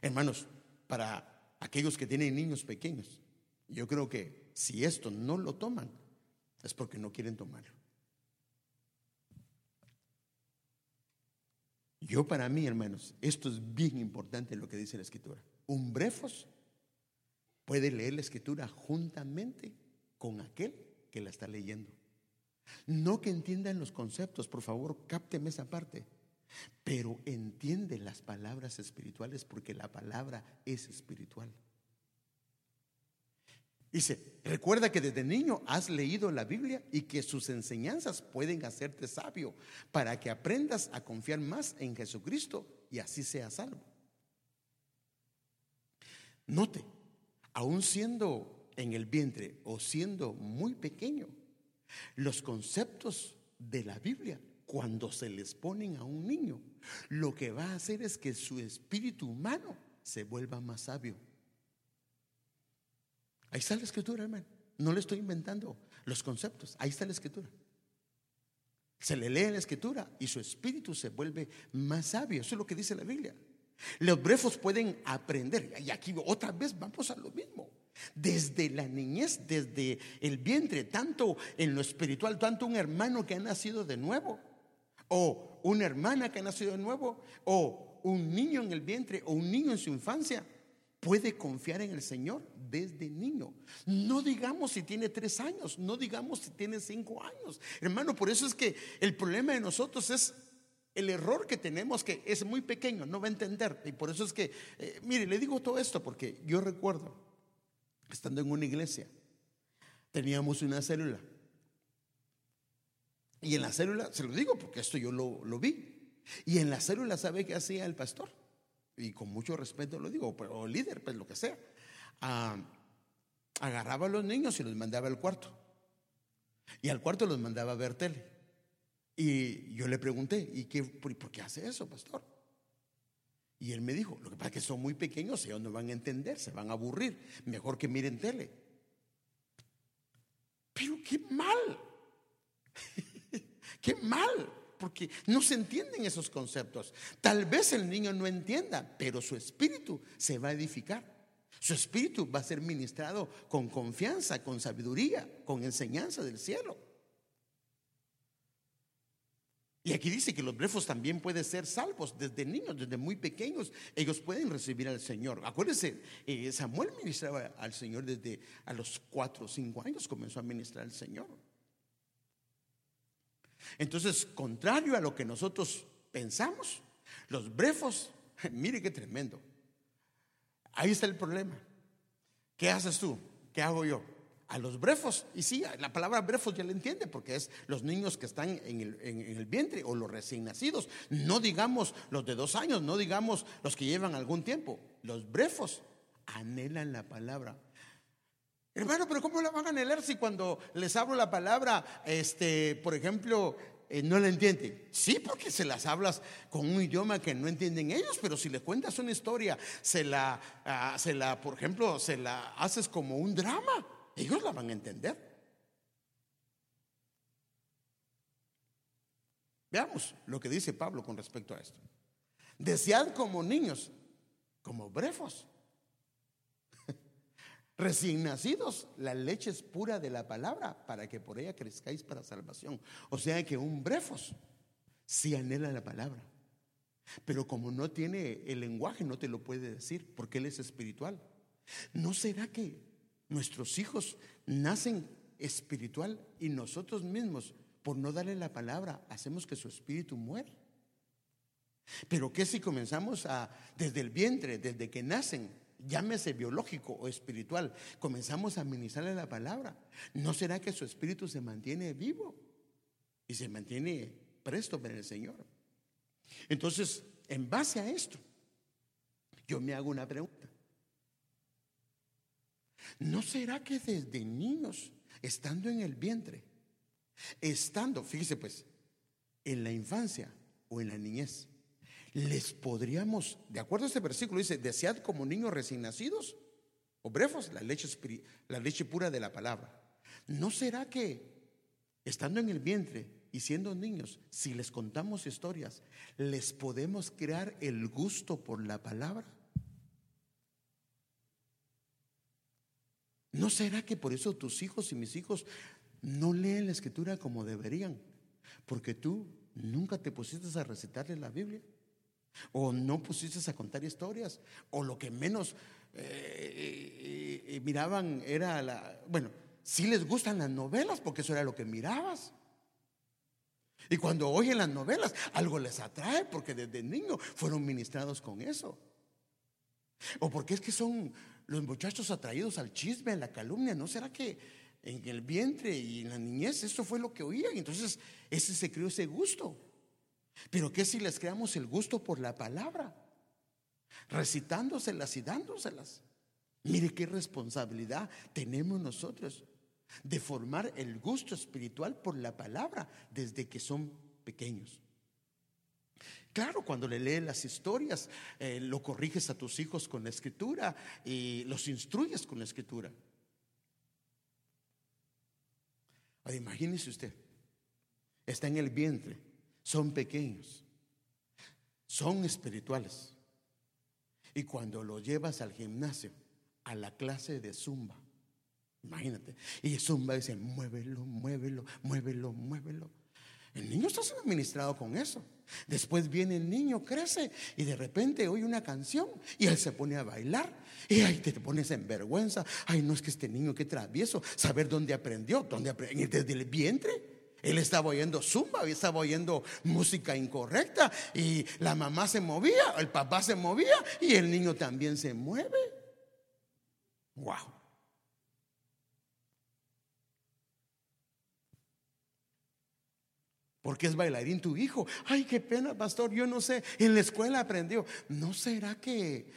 Hermanos, para aquellos que tienen niños pequeños, yo creo que si esto no lo toman, es porque no quieren tomarlo. Yo para mí, hermanos, esto es bien importante lo que dice la escritura. Un brefos puede leer la escritura juntamente con aquel que la está leyendo. No que entiendan los conceptos, por favor, cápteme esa parte, pero entiende las palabras espirituales porque la palabra es espiritual. Dice, recuerda que desde niño has leído la Biblia y que sus enseñanzas pueden hacerte sabio para que aprendas a confiar más en Jesucristo y así seas salvo. Note, aún siendo en el vientre o siendo muy pequeño, los conceptos de la Biblia, cuando se les ponen a un niño, lo que va a hacer es que su espíritu humano se vuelva más sabio. Ahí está la escritura, hermano. No le estoy inventando los conceptos. Ahí está la escritura. Se le lee la escritura y su espíritu se vuelve más sabio. Eso es lo que dice la Biblia. Los brefos pueden aprender. Y aquí otra vez vamos a lo mismo. Desde la niñez, desde el vientre, tanto en lo espiritual, tanto un hermano que ha nacido de nuevo, o una hermana que ha nacido de nuevo, o un niño en el vientre, o un niño en su infancia, puede confiar en el Señor desde niño. No digamos si tiene tres años, no digamos si tiene cinco años. Hermano, por eso es que el problema de nosotros es el error que tenemos que es muy pequeño, no va a entender. Y por eso es que, eh, mire, le digo todo esto porque yo recuerdo, estando en una iglesia, teníamos una célula. Y en la célula, se lo digo porque esto yo lo, vi. Y en la célula, ¿sabe qué hacía el pastor? Y con mucho respeto lo digo, o líder, pues lo que sea. Ah, agarraba a los niños y los mandaba al cuarto. Y al cuarto los mandaba a ver tele. Y yo le pregunté, ¿y qué, por, qué hace eso, pastor? Y él me dijo, lo que pasa es que son muy pequeños, ellos no van a entender, se van a aburrir, mejor que miren tele. Pero qué mal, qué mal, porque no se entienden esos conceptos. Tal vez el niño no entienda, pero su espíritu se va a edificar. Su espíritu va a ser ministrado con confianza, con sabiduría, con enseñanza del cielo. Y aquí dice que los brefos también pueden ser salvos desde niños, desde muy pequeños. Ellos pueden recibir al Señor. Acuérdense, eh, Samuel ministraba al Señor desde a los cuatro o cinco años comenzó a ministrar al Señor. Entonces, contrario a lo que nosotros pensamos, los brefos, mire qué tremendo. Ahí está el problema. ¿Qué haces tú? ¿Qué hago yo? A los brefos. Y sí, la palabra brefos ya le entiende porque es los niños que están en el, vientre o los recién nacidos. No digamos los de dos años, no digamos los que llevan algún tiempo. Los brefos anhelan la palabra. Hermano, pero ¿cómo la van a anhelar si cuando les hablo la palabra, este, por ejemplo, eh, no la entienden? Sí, porque se las hablas con un idioma que no entienden ellos, pero si le cuentas una historia, se la, ah, se la, por ejemplo, se la haces como un drama ellos la van a entender. Veamos lo que dice Pablo con respecto a esto. Desead como niños, como brefos, recién nacidos, la leche es pura de la palabra para que por ella crezcáis para salvación. O sea que un brefos sí anhela la palabra, pero como no tiene el lenguaje no te lo puede decir porque él es espiritual. ¿No será que Nuestros hijos nacen espiritual y nosotros mismos, por no darle la palabra, hacemos que su espíritu muera. Pero ¿qué si comenzamos a, desde el vientre, desde que nacen, llámese biológico o espiritual, comenzamos a ministrarle la palabra? ¿No será que su espíritu se mantiene vivo y se mantiene presto para el Señor? Entonces, en base a esto, yo me hago una pregunta. ¿No será que desde niños, estando en el vientre, estando, fíjese pues, en la infancia o en la niñez, les podríamos, de acuerdo a este versículo, dice, desead como niños recién nacidos o brefos la leche, la leche pura de la palabra. ¿No será que estando en el vientre y siendo niños, si les contamos historias, les podemos crear el gusto por la palabra? ¿No será que por eso tus hijos y mis hijos no leen la escritura como deberían? Porque tú nunca te pusiste a recitarle la Biblia. O no pusiste a contar historias. O lo que menos eh, eh, miraban era la... Bueno, sí les gustan las novelas porque eso era lo que mirabas. Y cuando oyen las novelas, algo les atrae porque desde niño fueron ministrados con eso. O porque es que son los muchachos atraídos al chisme, a la calumnia, ¿no será que en el vientre y en la niñez eso fue lo que oían? Entonces, ese se creó ese gusto. Pero ¿qué si les creamos el gusto por la palabra? Recitándoselas y dándoselas. Mire qué responsabilidad tenemos nosotros de formar el gusto espiritual por la palabra desde que son pequeños. Claro, cuando le lees las historias, eh, lo corriges a tus hijos con la escritura y los instruyes con la escritura. imagínese usted, está en el vientre, son pequeños, son espirituales. Y cuando lo llevas al gimnasio, a la clase de zumba, imagínate, y zumba dice, muévelo, muévelo, muévelo, muévelo. El niño está siendo administrado con eso. Después viene el niño, crece y de repente oye una canción y él se pone a bailar. Y ahí te pones en vergüenza. Ay, no es que este niño qué travieso. Saber dónde aprendió, dónde aprendió. Desde el vientre. Él estaba oyendo zumba, estaba oyendo música incorrecta y la mamá se movía, el papá se movía y el niño también se mueve. Wow. Porque es bailarín tu hijo. Ay, qué pena, pastor. Yo no sé. En la escuela aprendió. ¿No será que,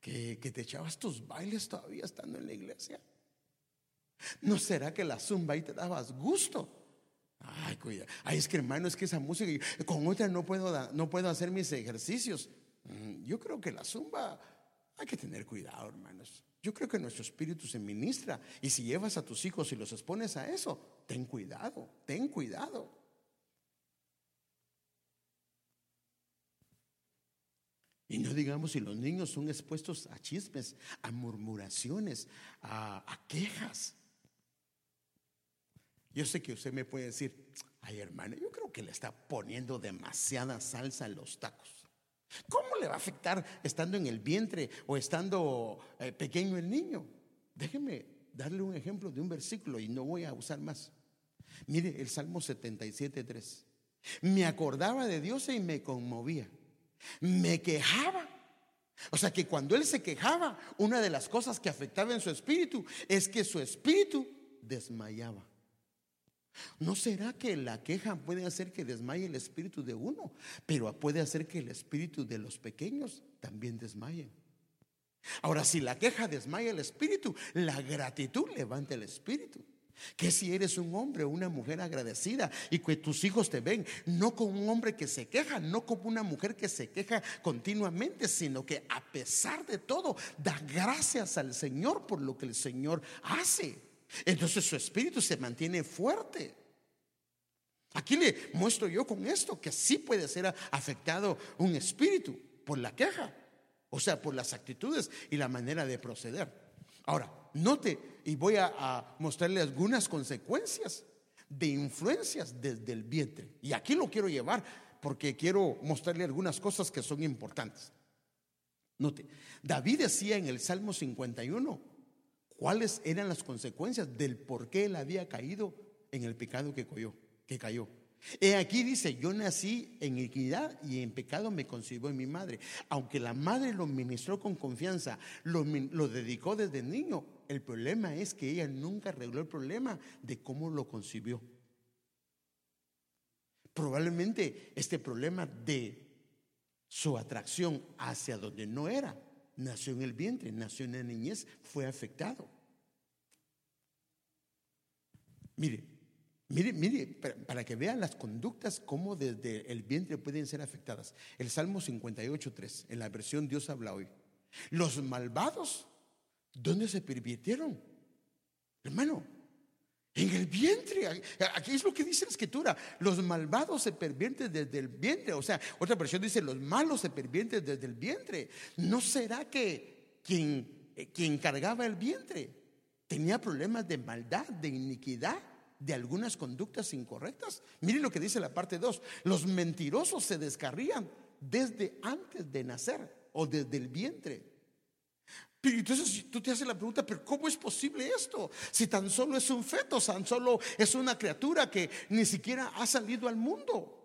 que, te echabas tus bailes todavía estando en la iglesia? ¿No será que la zumba ahí te dabas gusto? Ay, cuida. Ay, es que hermano, es que esa música, con otra no puedo, no puedo hacer mis ejercicios. Mm, yo creo que la zumba hay que tener cuidado, hermanos. Yo creo que nuestro espíritu se ministra. Y si llevas a tus hijos y los expones a eso, ten cuidado, ten cuidado. Y no digamos si los niños son expuestos a chismes, a murmuraciones, a, quejas. Yo sé que usted me puede decir, ay hermano, yo creo que le está poniendo demasiada salsa a los tacos. ¿Cómo le va a afectar estando en el vientre o estando eh, pequeño el niño? Déjeme darle un ejemplo de un versículo y no voy a usar más. Mire el Salmo 77, 3. Me acordaba de Dios y me conmovía. Me quejaba. O sea que cuando él se quejaba, una de las cosas que afectaba en su espíritu es que su espíritu desmayaba. ¿No será que la queja puede hacer que desmaye el espíritu de uno, pero puede hacer que el espíritu de los pequeños también desmaye? Ahora, si la queja desmaya el espíritu, la gratitud levanta el espíritu. Que si eres un hombre o una mujer agradecida y que tus hijos te ven, no como un hombre que se queja, no como una mujer que se queja continuamente, sino que a pesar de todo da gracias al Señor por lo que el Señor hace. Entonces su espíritu se mantiene fuerte. Aquí le muestro yo con esto que sí puede ser afectado un espíritu por la queja, o sea, por las actitudes y la manera de proceder. Ahora, note y voy a, mostrarle algunas consecuencias de influencias desde el vientre. Y aquí lo quiero llevar porque quiero mostrarle algunas cosas que son importantes. Note, David decía en el Salmo 51, cuáles eran las consecuencias del por qué él había caído en el pecado que cayó. Que cayó. He aquí dice, yo nací en equidad y en pecado me concibió mi madre. Aunque la madre lo ministró con confianza, lo, lo dedicó desde niño, el problema es que ella nunca arregló el problema de cómo lo concibió. Probablemente este problema de su atracción hacia donde no era nació en el vientre, nació en la niñez, fue afectado. Mire, mire, mire, para que vean las conductas, cómo desde el vientre pueden ser afectadas. El Salmo 58.3, en la versión Dios habla hoy. Los malvados, ¿dónde se permitieron? Hermano, en el vientre. Aquí es lo que dice la escritura. Los malvados se pervierten desde el vientre. O sea, otra versión dice, los malos se pervierten desde el vientre. ¿No será que quien, eh, quien cargaba el vientre tenía problemas de maldad, de iniquidad, de algunas conductas incorrectas? Miren lo que dice la parte 2. Los mentirosos se descarrían desde antes de nacer o desde el vientre. Pero entonces tú te haces la pregunta, pero ¿cómo es posible esto? Si tan solo es un feto, tan solo es una criatura que ni siquiera ha salido al mundo.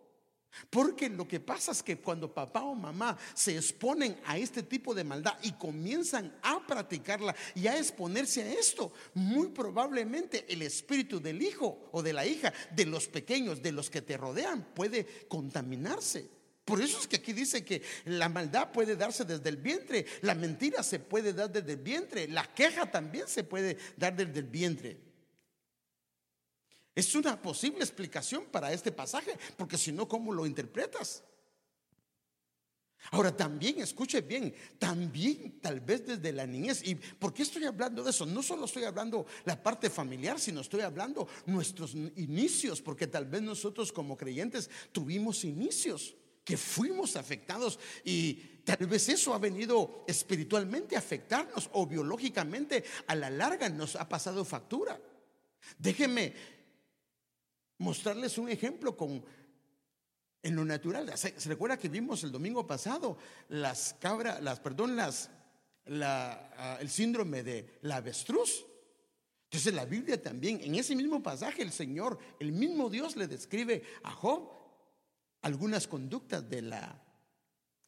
Porque lo que pasa es que cuando papá o mamá se exponen a este tipo de maldad y comienzan a practicarla y a exponerse a esto, muy probablemente el espíritu del hijo o de la hija, de los pequeños, de los que te rodean, puede contaminarse. Por eso es que aquí dice que la maldad puede darse desde el vientre, la mentira se puede dar desde el vientre, la queja también se puede dar desde el vientre. Es una posible explicación para este pasaje, porque si no, ¿cómo lo interpretas? Ahora también, escuche bien, también tal vez desde la niñez. ¿Y por qué estoy hablando de eso? No solo estoy hablando la parte familiar, sino estoy hablando nuestros inicios, porque tal vez nosotros como creyentes tuvimos inicios que fuimos afectados y tal vez eso ha venido espiritualmente a afectarnos o biológicamente a la larga nos ha pasado factura. Déjenme mostrarles un ejemplo con en lo natural. Se, recuerda que vimos el domingo pasado las cabras, las perdón, las ah, el síndrome de la avestruz. Entonces la Biblia también, en ese mismo pasaje, el Señor, el mismo Dios le describe a Job algunas conductas de la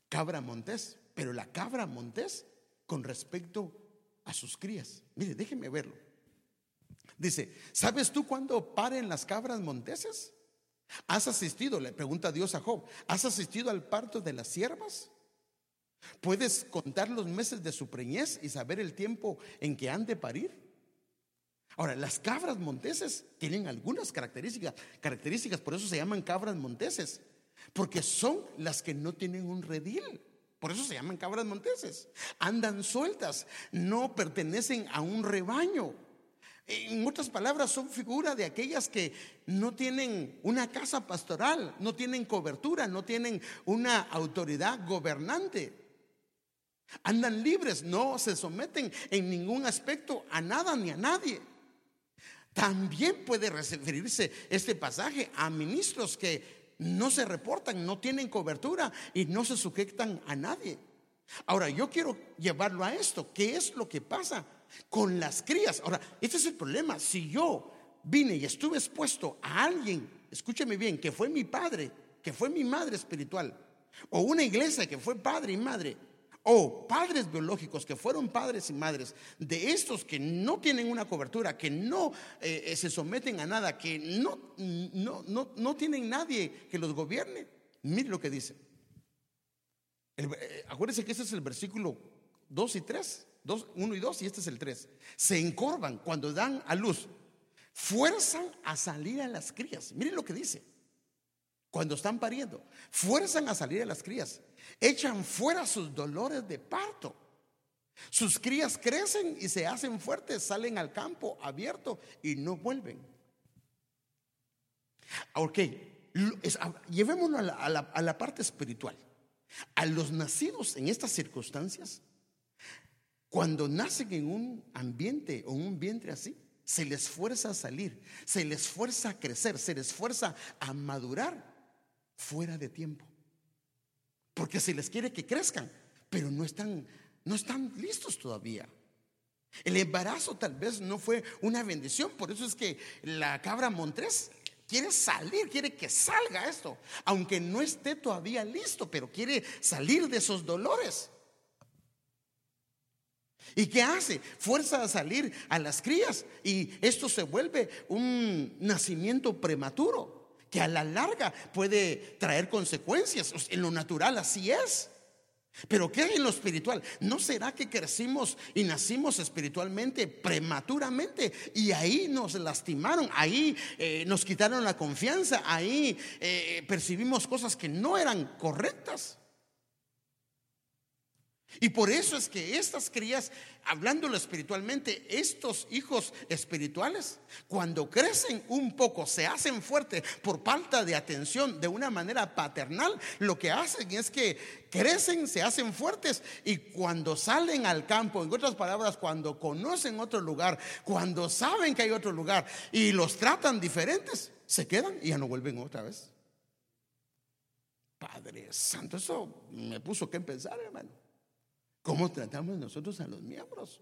cabra montés, pero la cabra montés con respecto a sus crías. Mire, déjeme verlo. Dice, ¿sabes tú cuándo paren las cabras monteses? ¿Has asistido, le pregunta Dios a Job, ¿has asistido al parto de las siervas? ¿Puedes contar los meses de su preñez y saber el tiempo en que han de parir? Ahora, las cabras monteses tienen algunas características, características, por eso se llaman cabras monteses porque son las que no tienen un redil. Por eso se llaman cabras monteses. Andan sueltas, no pertenecen a un rebaño. En otras palabras, son figuras de aquellas que no tienen una casa pastoral, no tienen cobertura, no tienen una autoridad gobernante. Andan libres, no se someten en ningún aspecto a nada ni a nadie. También puede referirse este pasaje a ministros que no se reportan, no tienen cobertura y no se sujetan a nadie. Ahora, yo quiero llevarlo a esto. ¿Qué es lo que pasa con las crías? Ahora, este es el problema. Si yo vine y estuve expuesto a alguien, escúcheme bien, que fue mi padre, que fue mi madre espiritual, o una iglesia que fue padre y madre, o padres biológicos que fueron padres y madres de estos que no tienen una cobertura, que no eh, eh, se someten a nada, que no, no, no, no tienen nadie que los gobierne, mire lo que dice. Eh, acuérdense que este es el versículo 2 y 3, 1 y 2 y este es el 3. Se encorvan cuando dan a luz, fuerzan a salir a las crías. Miren lo que dice. Cuando están pariendo, fuerzan a salir a las crías echan fuera sus dolores de parto. Sus crías crecen y se hacen fuertes, salen al campo abierto y no vuelven. Ok, llevémoslo a la, a la parte espiritual. A los nacidos en estas circunstancias, cuando nacen en un ambiente o un vientre así, se les fuerza a salir, se les fuerza a crecer, se les fuerza a madurar fuera de tiempo porque se les quiere que crezcan, pero no están, no están listos todavía. El embarazo tal vez no fue una bendición, por eso es que la cabra Montrés quiere salir, quiere que salga esto, aunque no esté todavía listo, pero quiere salir de esos dolores. ¿Y qué hace? Fuerza a salir a las crías y esto se vuelve un nacimiento prematuro que a la larga puede traer consecuencias. En lo natural así es. Pero ¿qué hay en lo espiritual? ¿No será que crecimos y nacimos espiritualmente prematuramente y ahí nos lastimaron, ahí eh, nos quitaron la confianza, ahí eh, percibimos cosas que no eran correctas? Y por eso es que estas crías, hablándolo espiritualmente, estos hijos espirituales, cuando crecen un poco, se hacen fuertes por falta de atención de una manera paternal, lo que hacen es que crecen, se hacen fuertes y cuando salen al campo, en otras palabras, cuando conocen otro lugar, cuando saben que hay otro lugar y los tratan diferentes, se quedan y ya no vuelven otra vez. Padre Santo, eso me puso que pensar, hermano. ¿Cómo tratamos nosotros a los miembros?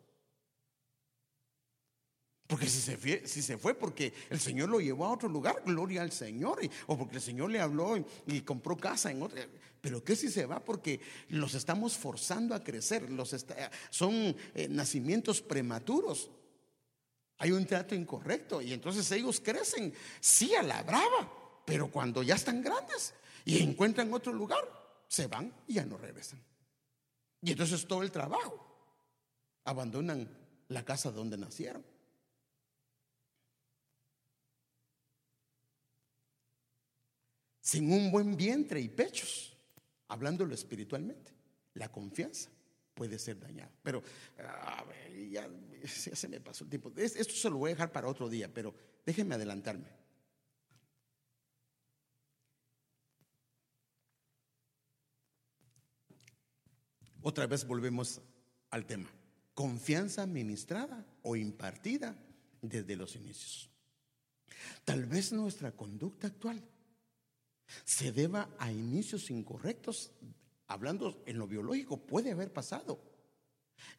Porque si se, fue, si se fue porque el Señor lo llevó a otro lugar, gloria al Señor, o porque el Señor le habló y, compró casa en otro. Pero ¿qué si se va? Porque los estamos forzando a crecer, los son eh, nacimientos prematuros. Hay un trato incorrecto y entonces ellos crecen, sí a la brava, pero cuando ya están grandes y encuentran otro lugar, se van y ya no regresan. Y entonces todo el trabajo. Abandonan la casa donde nacieron. Sin un buen vientre y pechos, hablándolo espiritualmente, la confianza puede ser dañada. Pero ya, ya, se me pasó el tiempo. Esto se lo voy a dejar para otro día, pero déjenme adelantarme. Otra vez volvemos al tema. Confianza administrada o impartida desde los inicios. Tal vez nuestra conducta actual se deba a inicios incorrectos, hablando en lo biológico, puede haber pasado.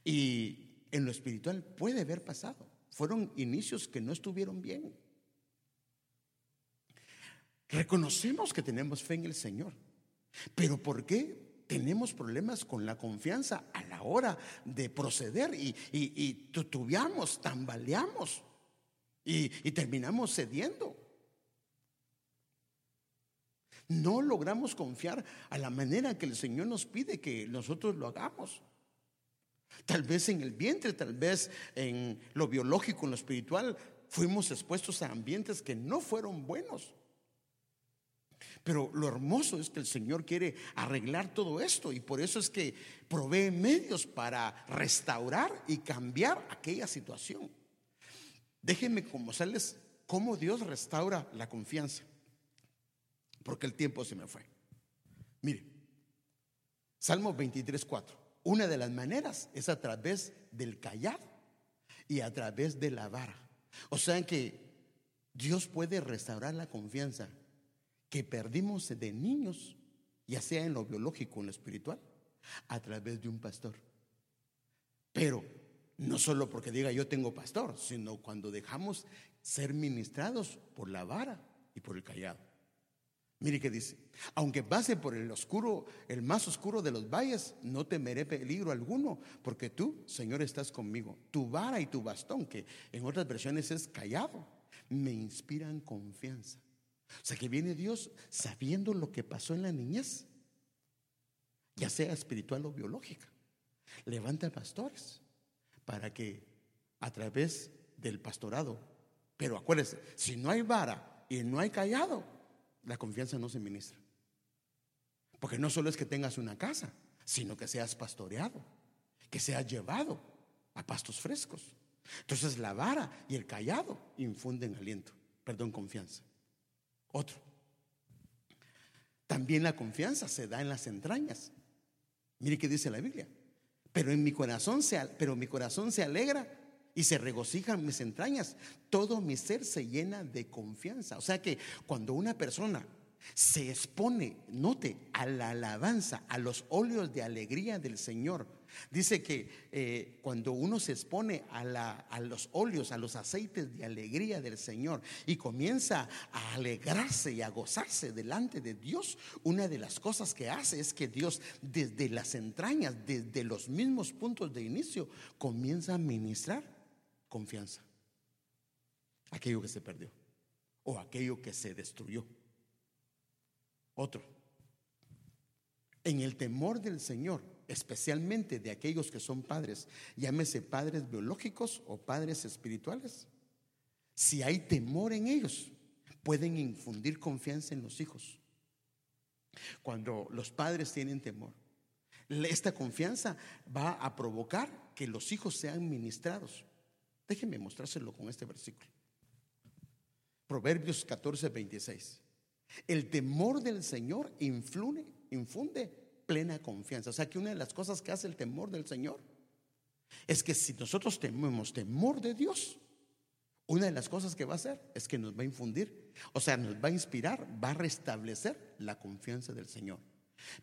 Y en lo espiritual puede haber pasado. Fueron inicios que no estuvieron bien. Reconocemos que tenemos fe en el Señor. Pero ¿por qué tenemos problemas con la confianza a la hora de proceder y, y, tutubeamos, tambaleamos y, y terminamos cediendo. No logramos confiar a la manera que el Señor nos pide que nosotros lo hagamos. Tal vez en el vientre, tal vez en lo biológico, en lo espiritual, fuimos expuestos a ambientes que no fueron buenos. Pero lo hermoso es que el Señor quiere arreglar todo esto y por eso es que provee medios para restaurar y cambiar aquella situación. Déjenme mostrarles cómo Dios restaura la confianza, porque el tiempo se me fue. Mire, Salmo 23, 4. Una de las maneras es a través del callado y a través de la vara. O sea que Dios puede restaurar la confianza que perdimos de niños, ya sea en lo biológico o en lo espiritual, a través de un pastor. Pero no solo porque diga yo tengo pastor, sino cuando dejamos ser ministrados por la vara y por el callado. Mire que dice, aunque pase por el oscuro, el más oscuro de los valles, no temeré peligro alguno, porque tú, Señor, estás conmigo. Tu vara y tu bastón, que en otras versiones es callado, me inspiran confianza. O sea que viene Dios sabiendo lo que pasó en la niñez, ya sea espiritual o biológica. Levanta pastores para que a través del pastorado, pero acuérdese, si no hay vara y no hay callado, la confianza no se ministra. Porque no solo es que tengas una casa, sino que seas pastoreado, que seas llevado a pastos frescos. Entonces la vara y el callado infunden aliento, perdón, confianza. Otro. También la confianza se da en las entrañas. Mire qué dice la Biblia. Pero en mi corazón se, pero mi corazón se alegra y se regocijan mis entrañas. Todo mi ser se llena de confianza. O sea que cuando una persona se expone, note, a la alabanza, a los óleos de alegría del Señor. Dice que eh, cuando uno se expone a, a, los óleos, a los aceites de alegría del Señor y comienza a alegrarse y a gozarse delante de Dios, una de las cosas que hace es que Dios desde las entrañas, desde los mismos puntos de inicio, comienza a ministrar confianza. Aquello que se perdió o aquello que se destruyó. Otro. En el temor del Señor, especialmente de aquellos que son padres, llámese padres biológicos o padres espirituales, si hay temor en ellos, pueden infundir confianza en los hijos. Cuando los padres tienen temor, esta confianza va a provocar que los hijos sean ministrados. Déjenme mostrárselo con este versículo. Proverbios 14, 26. El temor del Señor influye, infunde plena confianza. O sea que una de las cosas que hace el temor del Señor es que si nosotros tenemos temor de Dios, una de las cosas que va a hacer es que nos va a infundir, o sea, nos va a inspirar, va a restablecer la confianza del Señor.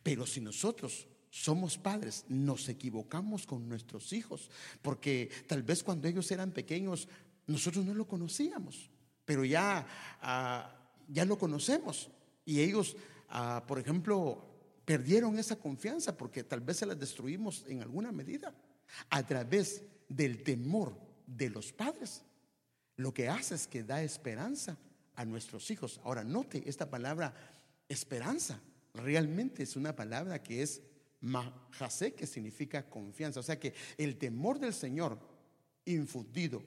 Pero si nosotros somos padres, nos equivocamos con nuestros hijos, porque tal vez cuando ellos eran pequeños, nosotros no lo conocíamos, pero ya... Ah, ya lo conocemos. Y ellos, ah, por ejemplo, perdieron esa confianza porque tal vez se la destruimos en alguna medida a través del temor de los padres. Lo que hace es que da esperanza a nuestros hijos. Ahora, note esta palabra esperanza. Realmente es una palabra que es mahase, que significa confianza. O sea que el temor del Señor infundido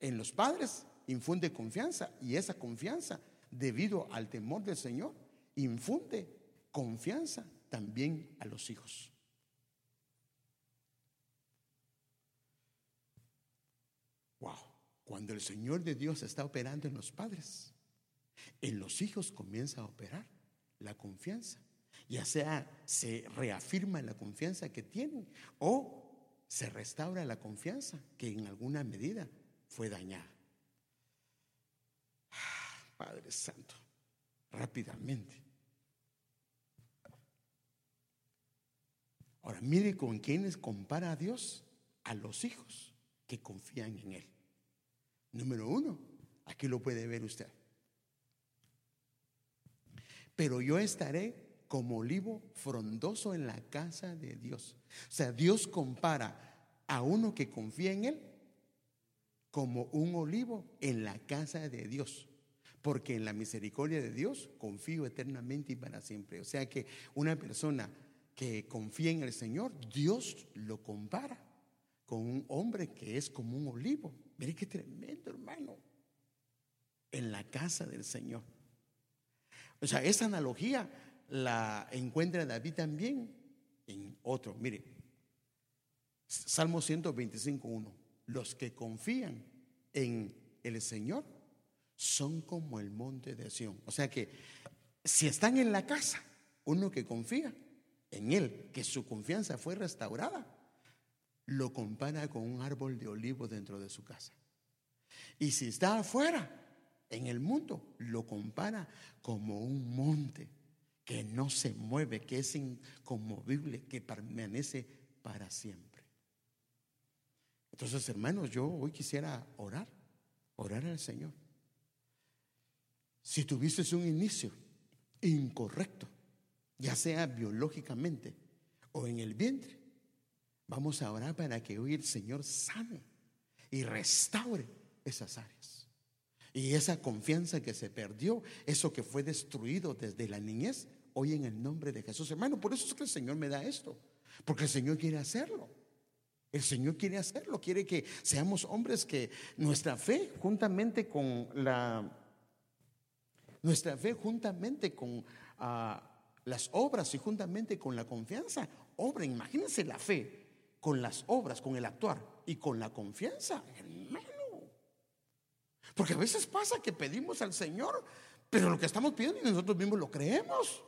en los padres infunde confianza y esa confianza debido al temor del Señor, infunde confianza también a los hijos. Wow, cuando el Señor de Dios está operando en los padres, en los hijos comienza a operar la confianza. Ya sea se reafirma la confianza que tienen o se restaura la confianza que en alguna medida fue dañada. Padre Santo, rápidamente. Ahora, mire con quiénes compara a Dios, a los hijos que confían en Él. Número uno, aquí lo puede ver usted. Pero yo estaré como olivo frondoso en la casa de Dios. O sea, Dios compara a uno que confía en Él como un olivo en la casa de Dios porque en la misericordia de Dios confío eternamente y para siempre. O sea que una persona que confía en el Señor, Dios lo compara con un hombre que es como un olivo. Mire qué tremendo, hermano. En la casa del Señor. O sea, esa analogía la encuentra David también en otro. Mire, Salmo 125.1. Los que confían en el Señor son como el monte de Sión. O sea que si están en la casa, uno que confía en Él, que su confianza fue restaurada, lo compara con un árbol de olivo dentro de su casa. Y si está afuera, en el mundo lo compara como un monte que no se mueve, que es inconmovible, que permanece para siempre. Entonces, hermanos, yo hoy quisiera orar, orar al Señor. Si tuviste un inicio incorrecto, ya sea biológicamente o en el vientre, vamos a orar para que hoy el Señor sane y restaure esas áreas. Y esa confianza que se perdió, eso que fue destruido desde la niñez, hoy en el nombre de Jesús. Hermano, por eso es que el Señor me da esto, porque el Señor quiere hacerlo. El Señor quiere hacerlo, quiere que seamos hombres que nuestra fe juntamente con la nuestra fe juntamente con ah, las obras y juntamente con la confianza obra. Imagínense la fe con las obras, con el actuar y con la confianza, hermano. Porque a veces pasa que pedimos al Señor, pero lo que estamos pidiendo y nosotros mismos lo creemos.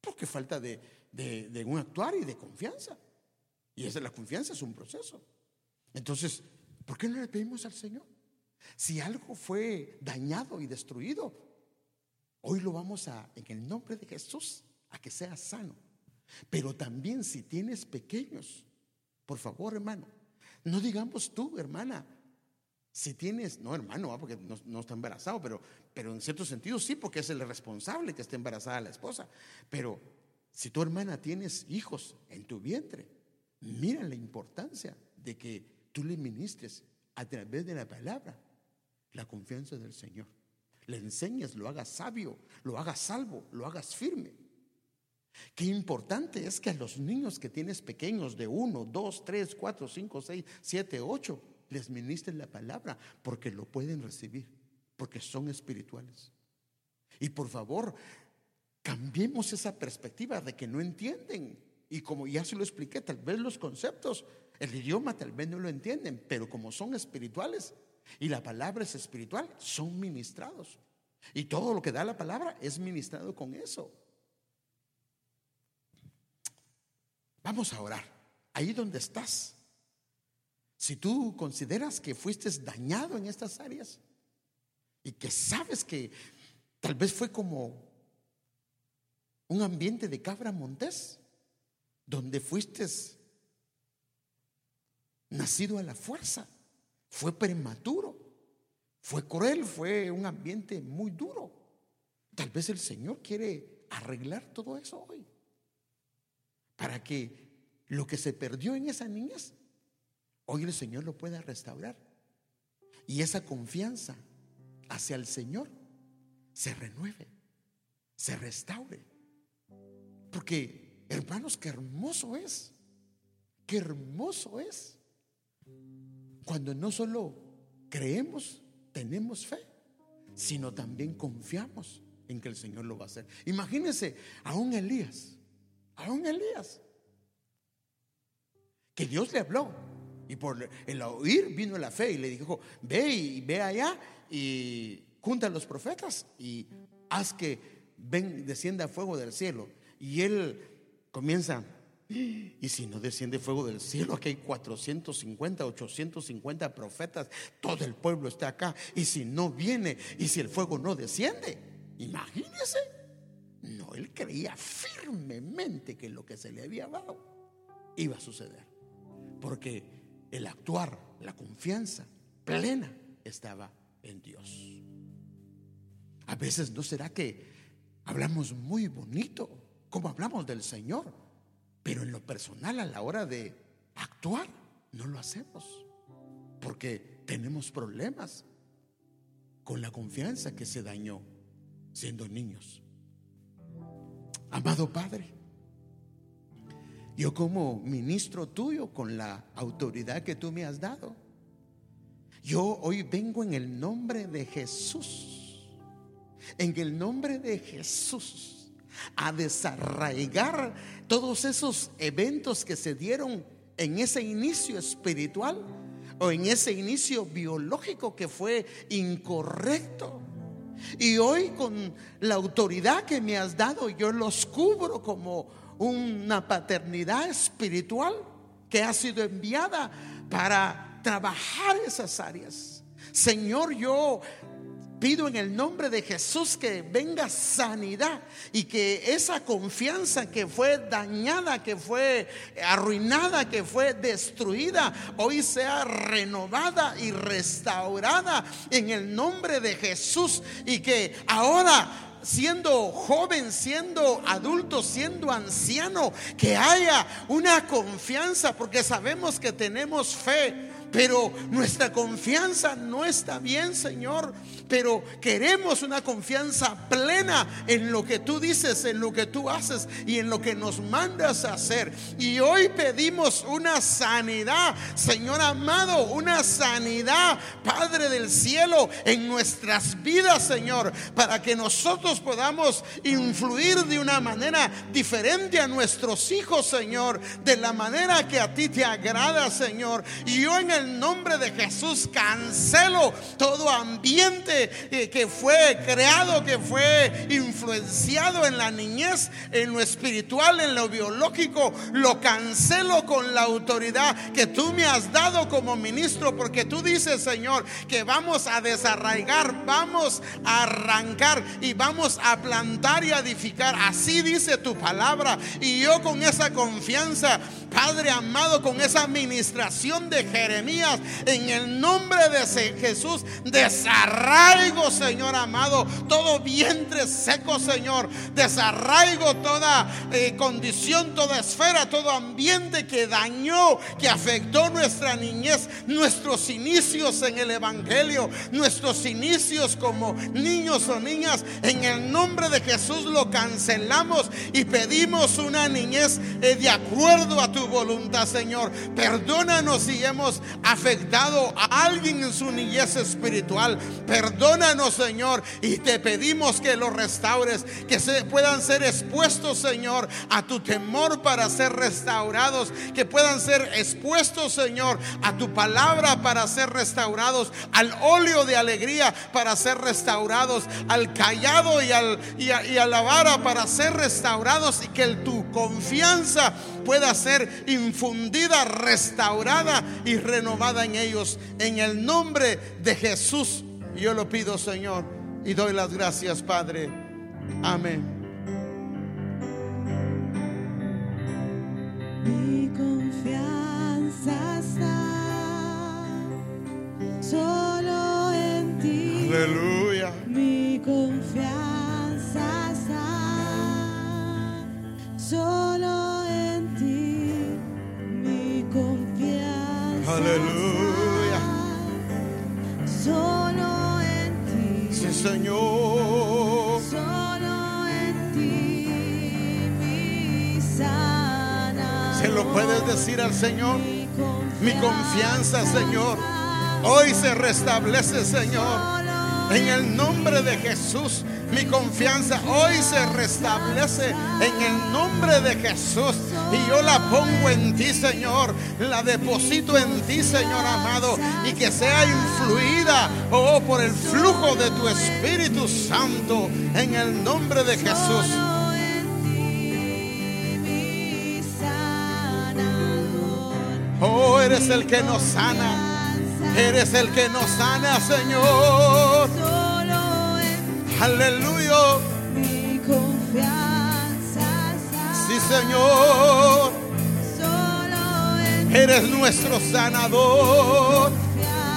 Porque falta de, de un actuar y de confianza. Y esa la confianza es un proceso. Entonces, ¿por qué no le pedimos al Señor? Si algo fue dañado y destruido, hoy lo vamos a, en el nombre de Jesús, a que sea sano. Pero también si tienes pequeños, por favor, hermano, no digamos tú, hermana, si tienes, no hermano, porque no, está embarazado, pero, pero en cierto sentido sí, porque es el responsable que esté embarazada la esposa. Pero si tu hermana tienes hijos en tu vientre, mira la importancia de que tú le ministres a través de la palabra la confianza del Señor. Le enseñes, lo hagas sabio, lo hagas salvo, lo hagas firme. Qué importante es que a los niños que tienes pequeños de 1, 2, 3, 4, 5, 6, 7, 8, les ministren la palabra porque lo pueden recibir, porque son espirituales. Y por favor, cambiemos esa perspectiva de que no entienden. Y como ya se lo expliqué, tal vez los conceptos, el idioma tal vez no lo entienden, pero como son espirituales y la palabra es espiritual, son ministrados. Y todo lo que da la palabra es ministrado con eso. Vamos a orar. Ahí donde estás. Si tú consideras que fuiste dañado en estas áreas y que sabes que tal vez fue como un ambiente de cabra montés, donde fuiste nacido a la fuerza, fue prematuro, fue cruel, fue un ambiente muy duro. Tal vez el Señor quiere arreglar todo eso hoy para que lo que se perdió en esa niñez, hoy el Señor lo pueda restaurar. Y esa confianza hacia el Señor se renueve, se restaure. Porque, hermanos, qué hermoso es, qué hermoso es cuando no solo creemos, tenemos fe, sino también confiamos en que el Señor lo va a hacer. Imagínense a un Elías un Elías. Que Dios le habló. Y por el oír vino la fe y le dijo, ve y ve allá y junta a los profetas y haz que ven, descienda fuego del cielo. Y él comienza, y si no desciende fuego del cielo, aquí hay 450, 850 profetas, todo el pueblo está acá. Y si no viene, y si el fuego no desciende, imagínese. No, él creía firmemente que lo que se le había dado iba a suceder. Porque el actuar, la confianza plena estaba en Dios. A veces no será que hablamos muy bonito, como hablamos del Señor, pero en lo personal a la hora de actuar no lo hacemos. Porque tenemos problemas con la confianza que se dañó siendo niños. Amado Padre, yo como ministro tuyo con la autoridad que tú me has dado, yo hoy vengo en el nombre de Jesús, en el nombre de Jesús, a desarraigar todos esos eventos que se dieron en ese inicio espiritual o en ese inicio biológico que fue incorrecto y hoy con la autoridad que me has dado, yo los cubro como una paternidad espiritual que ha sido enviada para trabajar esas áreas. Señor, yo Pido en el nombre de Jesús que venga sanidad y que esa confianza que fue dañada, que fue arruinada, que fue destruida, hoy sea renovada y restaurada en el nombre de Jesús y que ahora siendo joven, siendo adulto, siendo anciano, que haya una confianza, porque sabemos que tenemos fe, pero nuestra confianza no está bien, Señor. Pero queremos una confianza plena en lo que tú dices, en lo que tú haces y en lo que nos mandas a hacer. Y hoy pedimos una sanidad, Señor amado, una sanidad, Padre del cielo, en nuestras vidas, Señor, para que nosotros podamos influir de una manera diferente a nuestros hijos, Señor, de la manera que a ti te agrada, Señor. Y yo en el nombre de Jesús cancelo todo ambiente eh, que fue creado, que fue influenciado en la niñez, en lo espiritual, en lo biológico. Lo cancelo con la autoridad que tú me has dado como ministro, porque tú dices, Señor, que vamos a desarraigar, vamos a arrancar y vamos a plantar y edificar. Así dice tu palabra. Y yo con esa confianza, Padre amado, con esa administración de Jeremías, en el nombre de Jesús, desarraigo, Señor amado, todo vientre seco, Señor. Desarraigo toda eh, condición, toda esfera, todo ambiente que dañó, que afectó nuestra niñez, nuestros inicios en el Evangelio, nuestros inicios como niños o niñas. En el nombre de Jesús lo cancelamos y pedimos una niñez eh, de acuerdo a tu voluntad, Señor. Perdónanos si hemos afectado a alguien en su niñez espiritual. Perdónanos, Señor, y te pedimos que lo restaures, que se puedan ser expuestos, Señor, a tu temor para ser restaurados, que puedan ser expuestos, Señor, a tu palabra para ser restaurados, al óleo de alegría para ser restaurados, al callado y, al, y, a, la vara para ser restaurados y que tu confianza pueda ser infundida, restaurada y renovada en ellos. En el nombre de Jesús, yo lo pido, Señor, y doy las gracias, Padre. Amén. Mi confianza está solo en ti. Aleluya. Mi confianza está solo en ti. Mi confianza. Aleluya. Solo ti. Sí, Señor. Solo en ti. Mi sana. Se lo puedes decir al Señor. Mi confianza, Señor, hoy se restablece, Señor. En el nombre de Jesús, mi confianza hoy se restablece en el nombre de Jesús. Y yo la pongo en ti, Señor. La deposito en ti, Señor amado. Y que sea influida, oh, por el flujo de tu Espíritu Santo. En el nombre de Jesús. Oh, eres el que nos sana. Eres el que nos sana, Señor. Aleluya. mi confianza está. Sí, Señor. Solo en Eres nuestro sanador.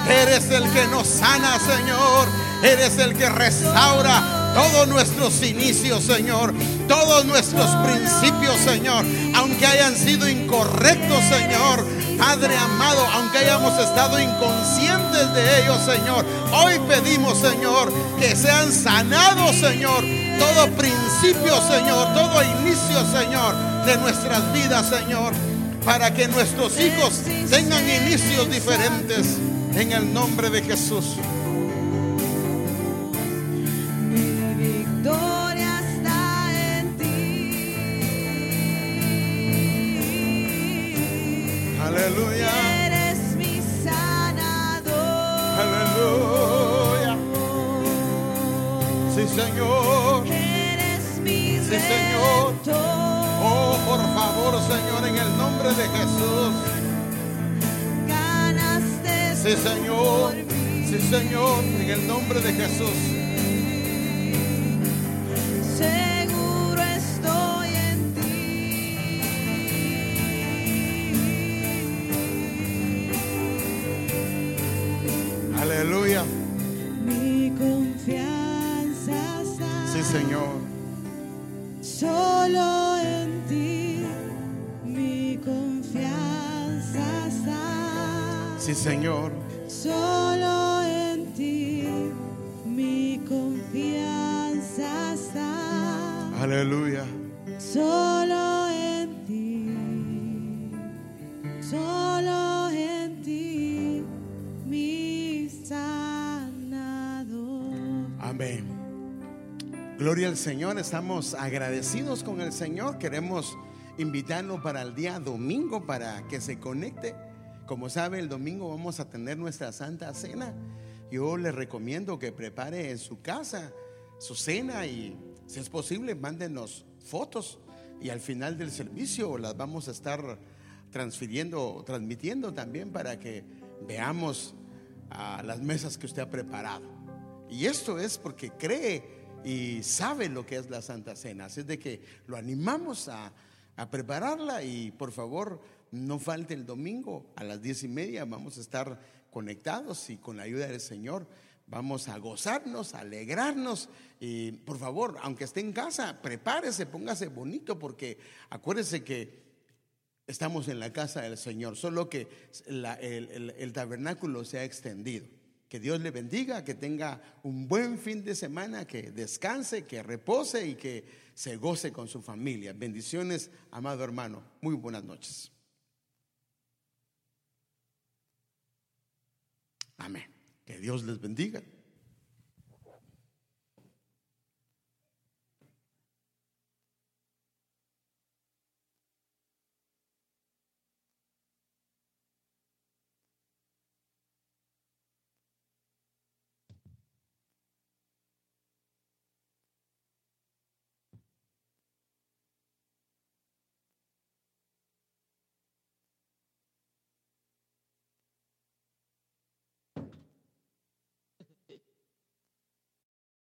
Eres el que nos sana, Señor. Eres el que restaura todos nuestros inicios, Señor. Todos nuestros principios, Señor. Aunque hayan sido incorrectos, Señor. Padre amado, aunque hayamos estado inconscientes de ellos, Señor. Hoy pedimos, Señor, que sean sanados, Señor. Todo principio, Señor. Todo inicio, Señor, de nuestras vidas, Señor. Para que nuestros hijos tengan inicios diferentes. En el nombre de Jesús. Señor, en el nombre de Jesús. Ganaste Sí, Señor. Sí, Señor, en el nombre de Jesús. Seguro estoy en ti. Aleluya. Mi confianza está Sí, Señor. solo en ti. Sí, Señor. solo en ti. Mi confianza está Aleluya. solo en ti. Solo en ti. Mi sanador. Amén. Gloria al Señor. Estamos agradecidos con el Señor. Queremos invitarlo para el día domingo para que se conecte. Como sabe, el domingo vamos a tener nuestra Santa Cena. Yo le recomiendo que prepare en su casa su cena y, si es posible, mándenos fotos. Y al final del servicio las vamos a estar transfiriendo, transmitiendo también para que veamos a las mesas que usted ha preparado. Y esto es porque cree y sabe lo que es la Santa Cena. Así es de que lo animamos a, a prepararla y por favor no falte el domingo a las diez y media. Vamos a estar conectados y con la ayuda del Señor vamos a gozarnos, a alegrarnos. Y por favor, aunque esté en casa, prepárese, póngase bonito porque acuérdese que estamos en la casa del Señor, solo que el tabernáculo se ha extendido. Que Dios le bendiga, que tenga un buen fin de semana, que descanse, que repose y que se goce con su familia. Bendiciones, amado hermano. Muy buenas noches. Amén. Que Dios les bendiga.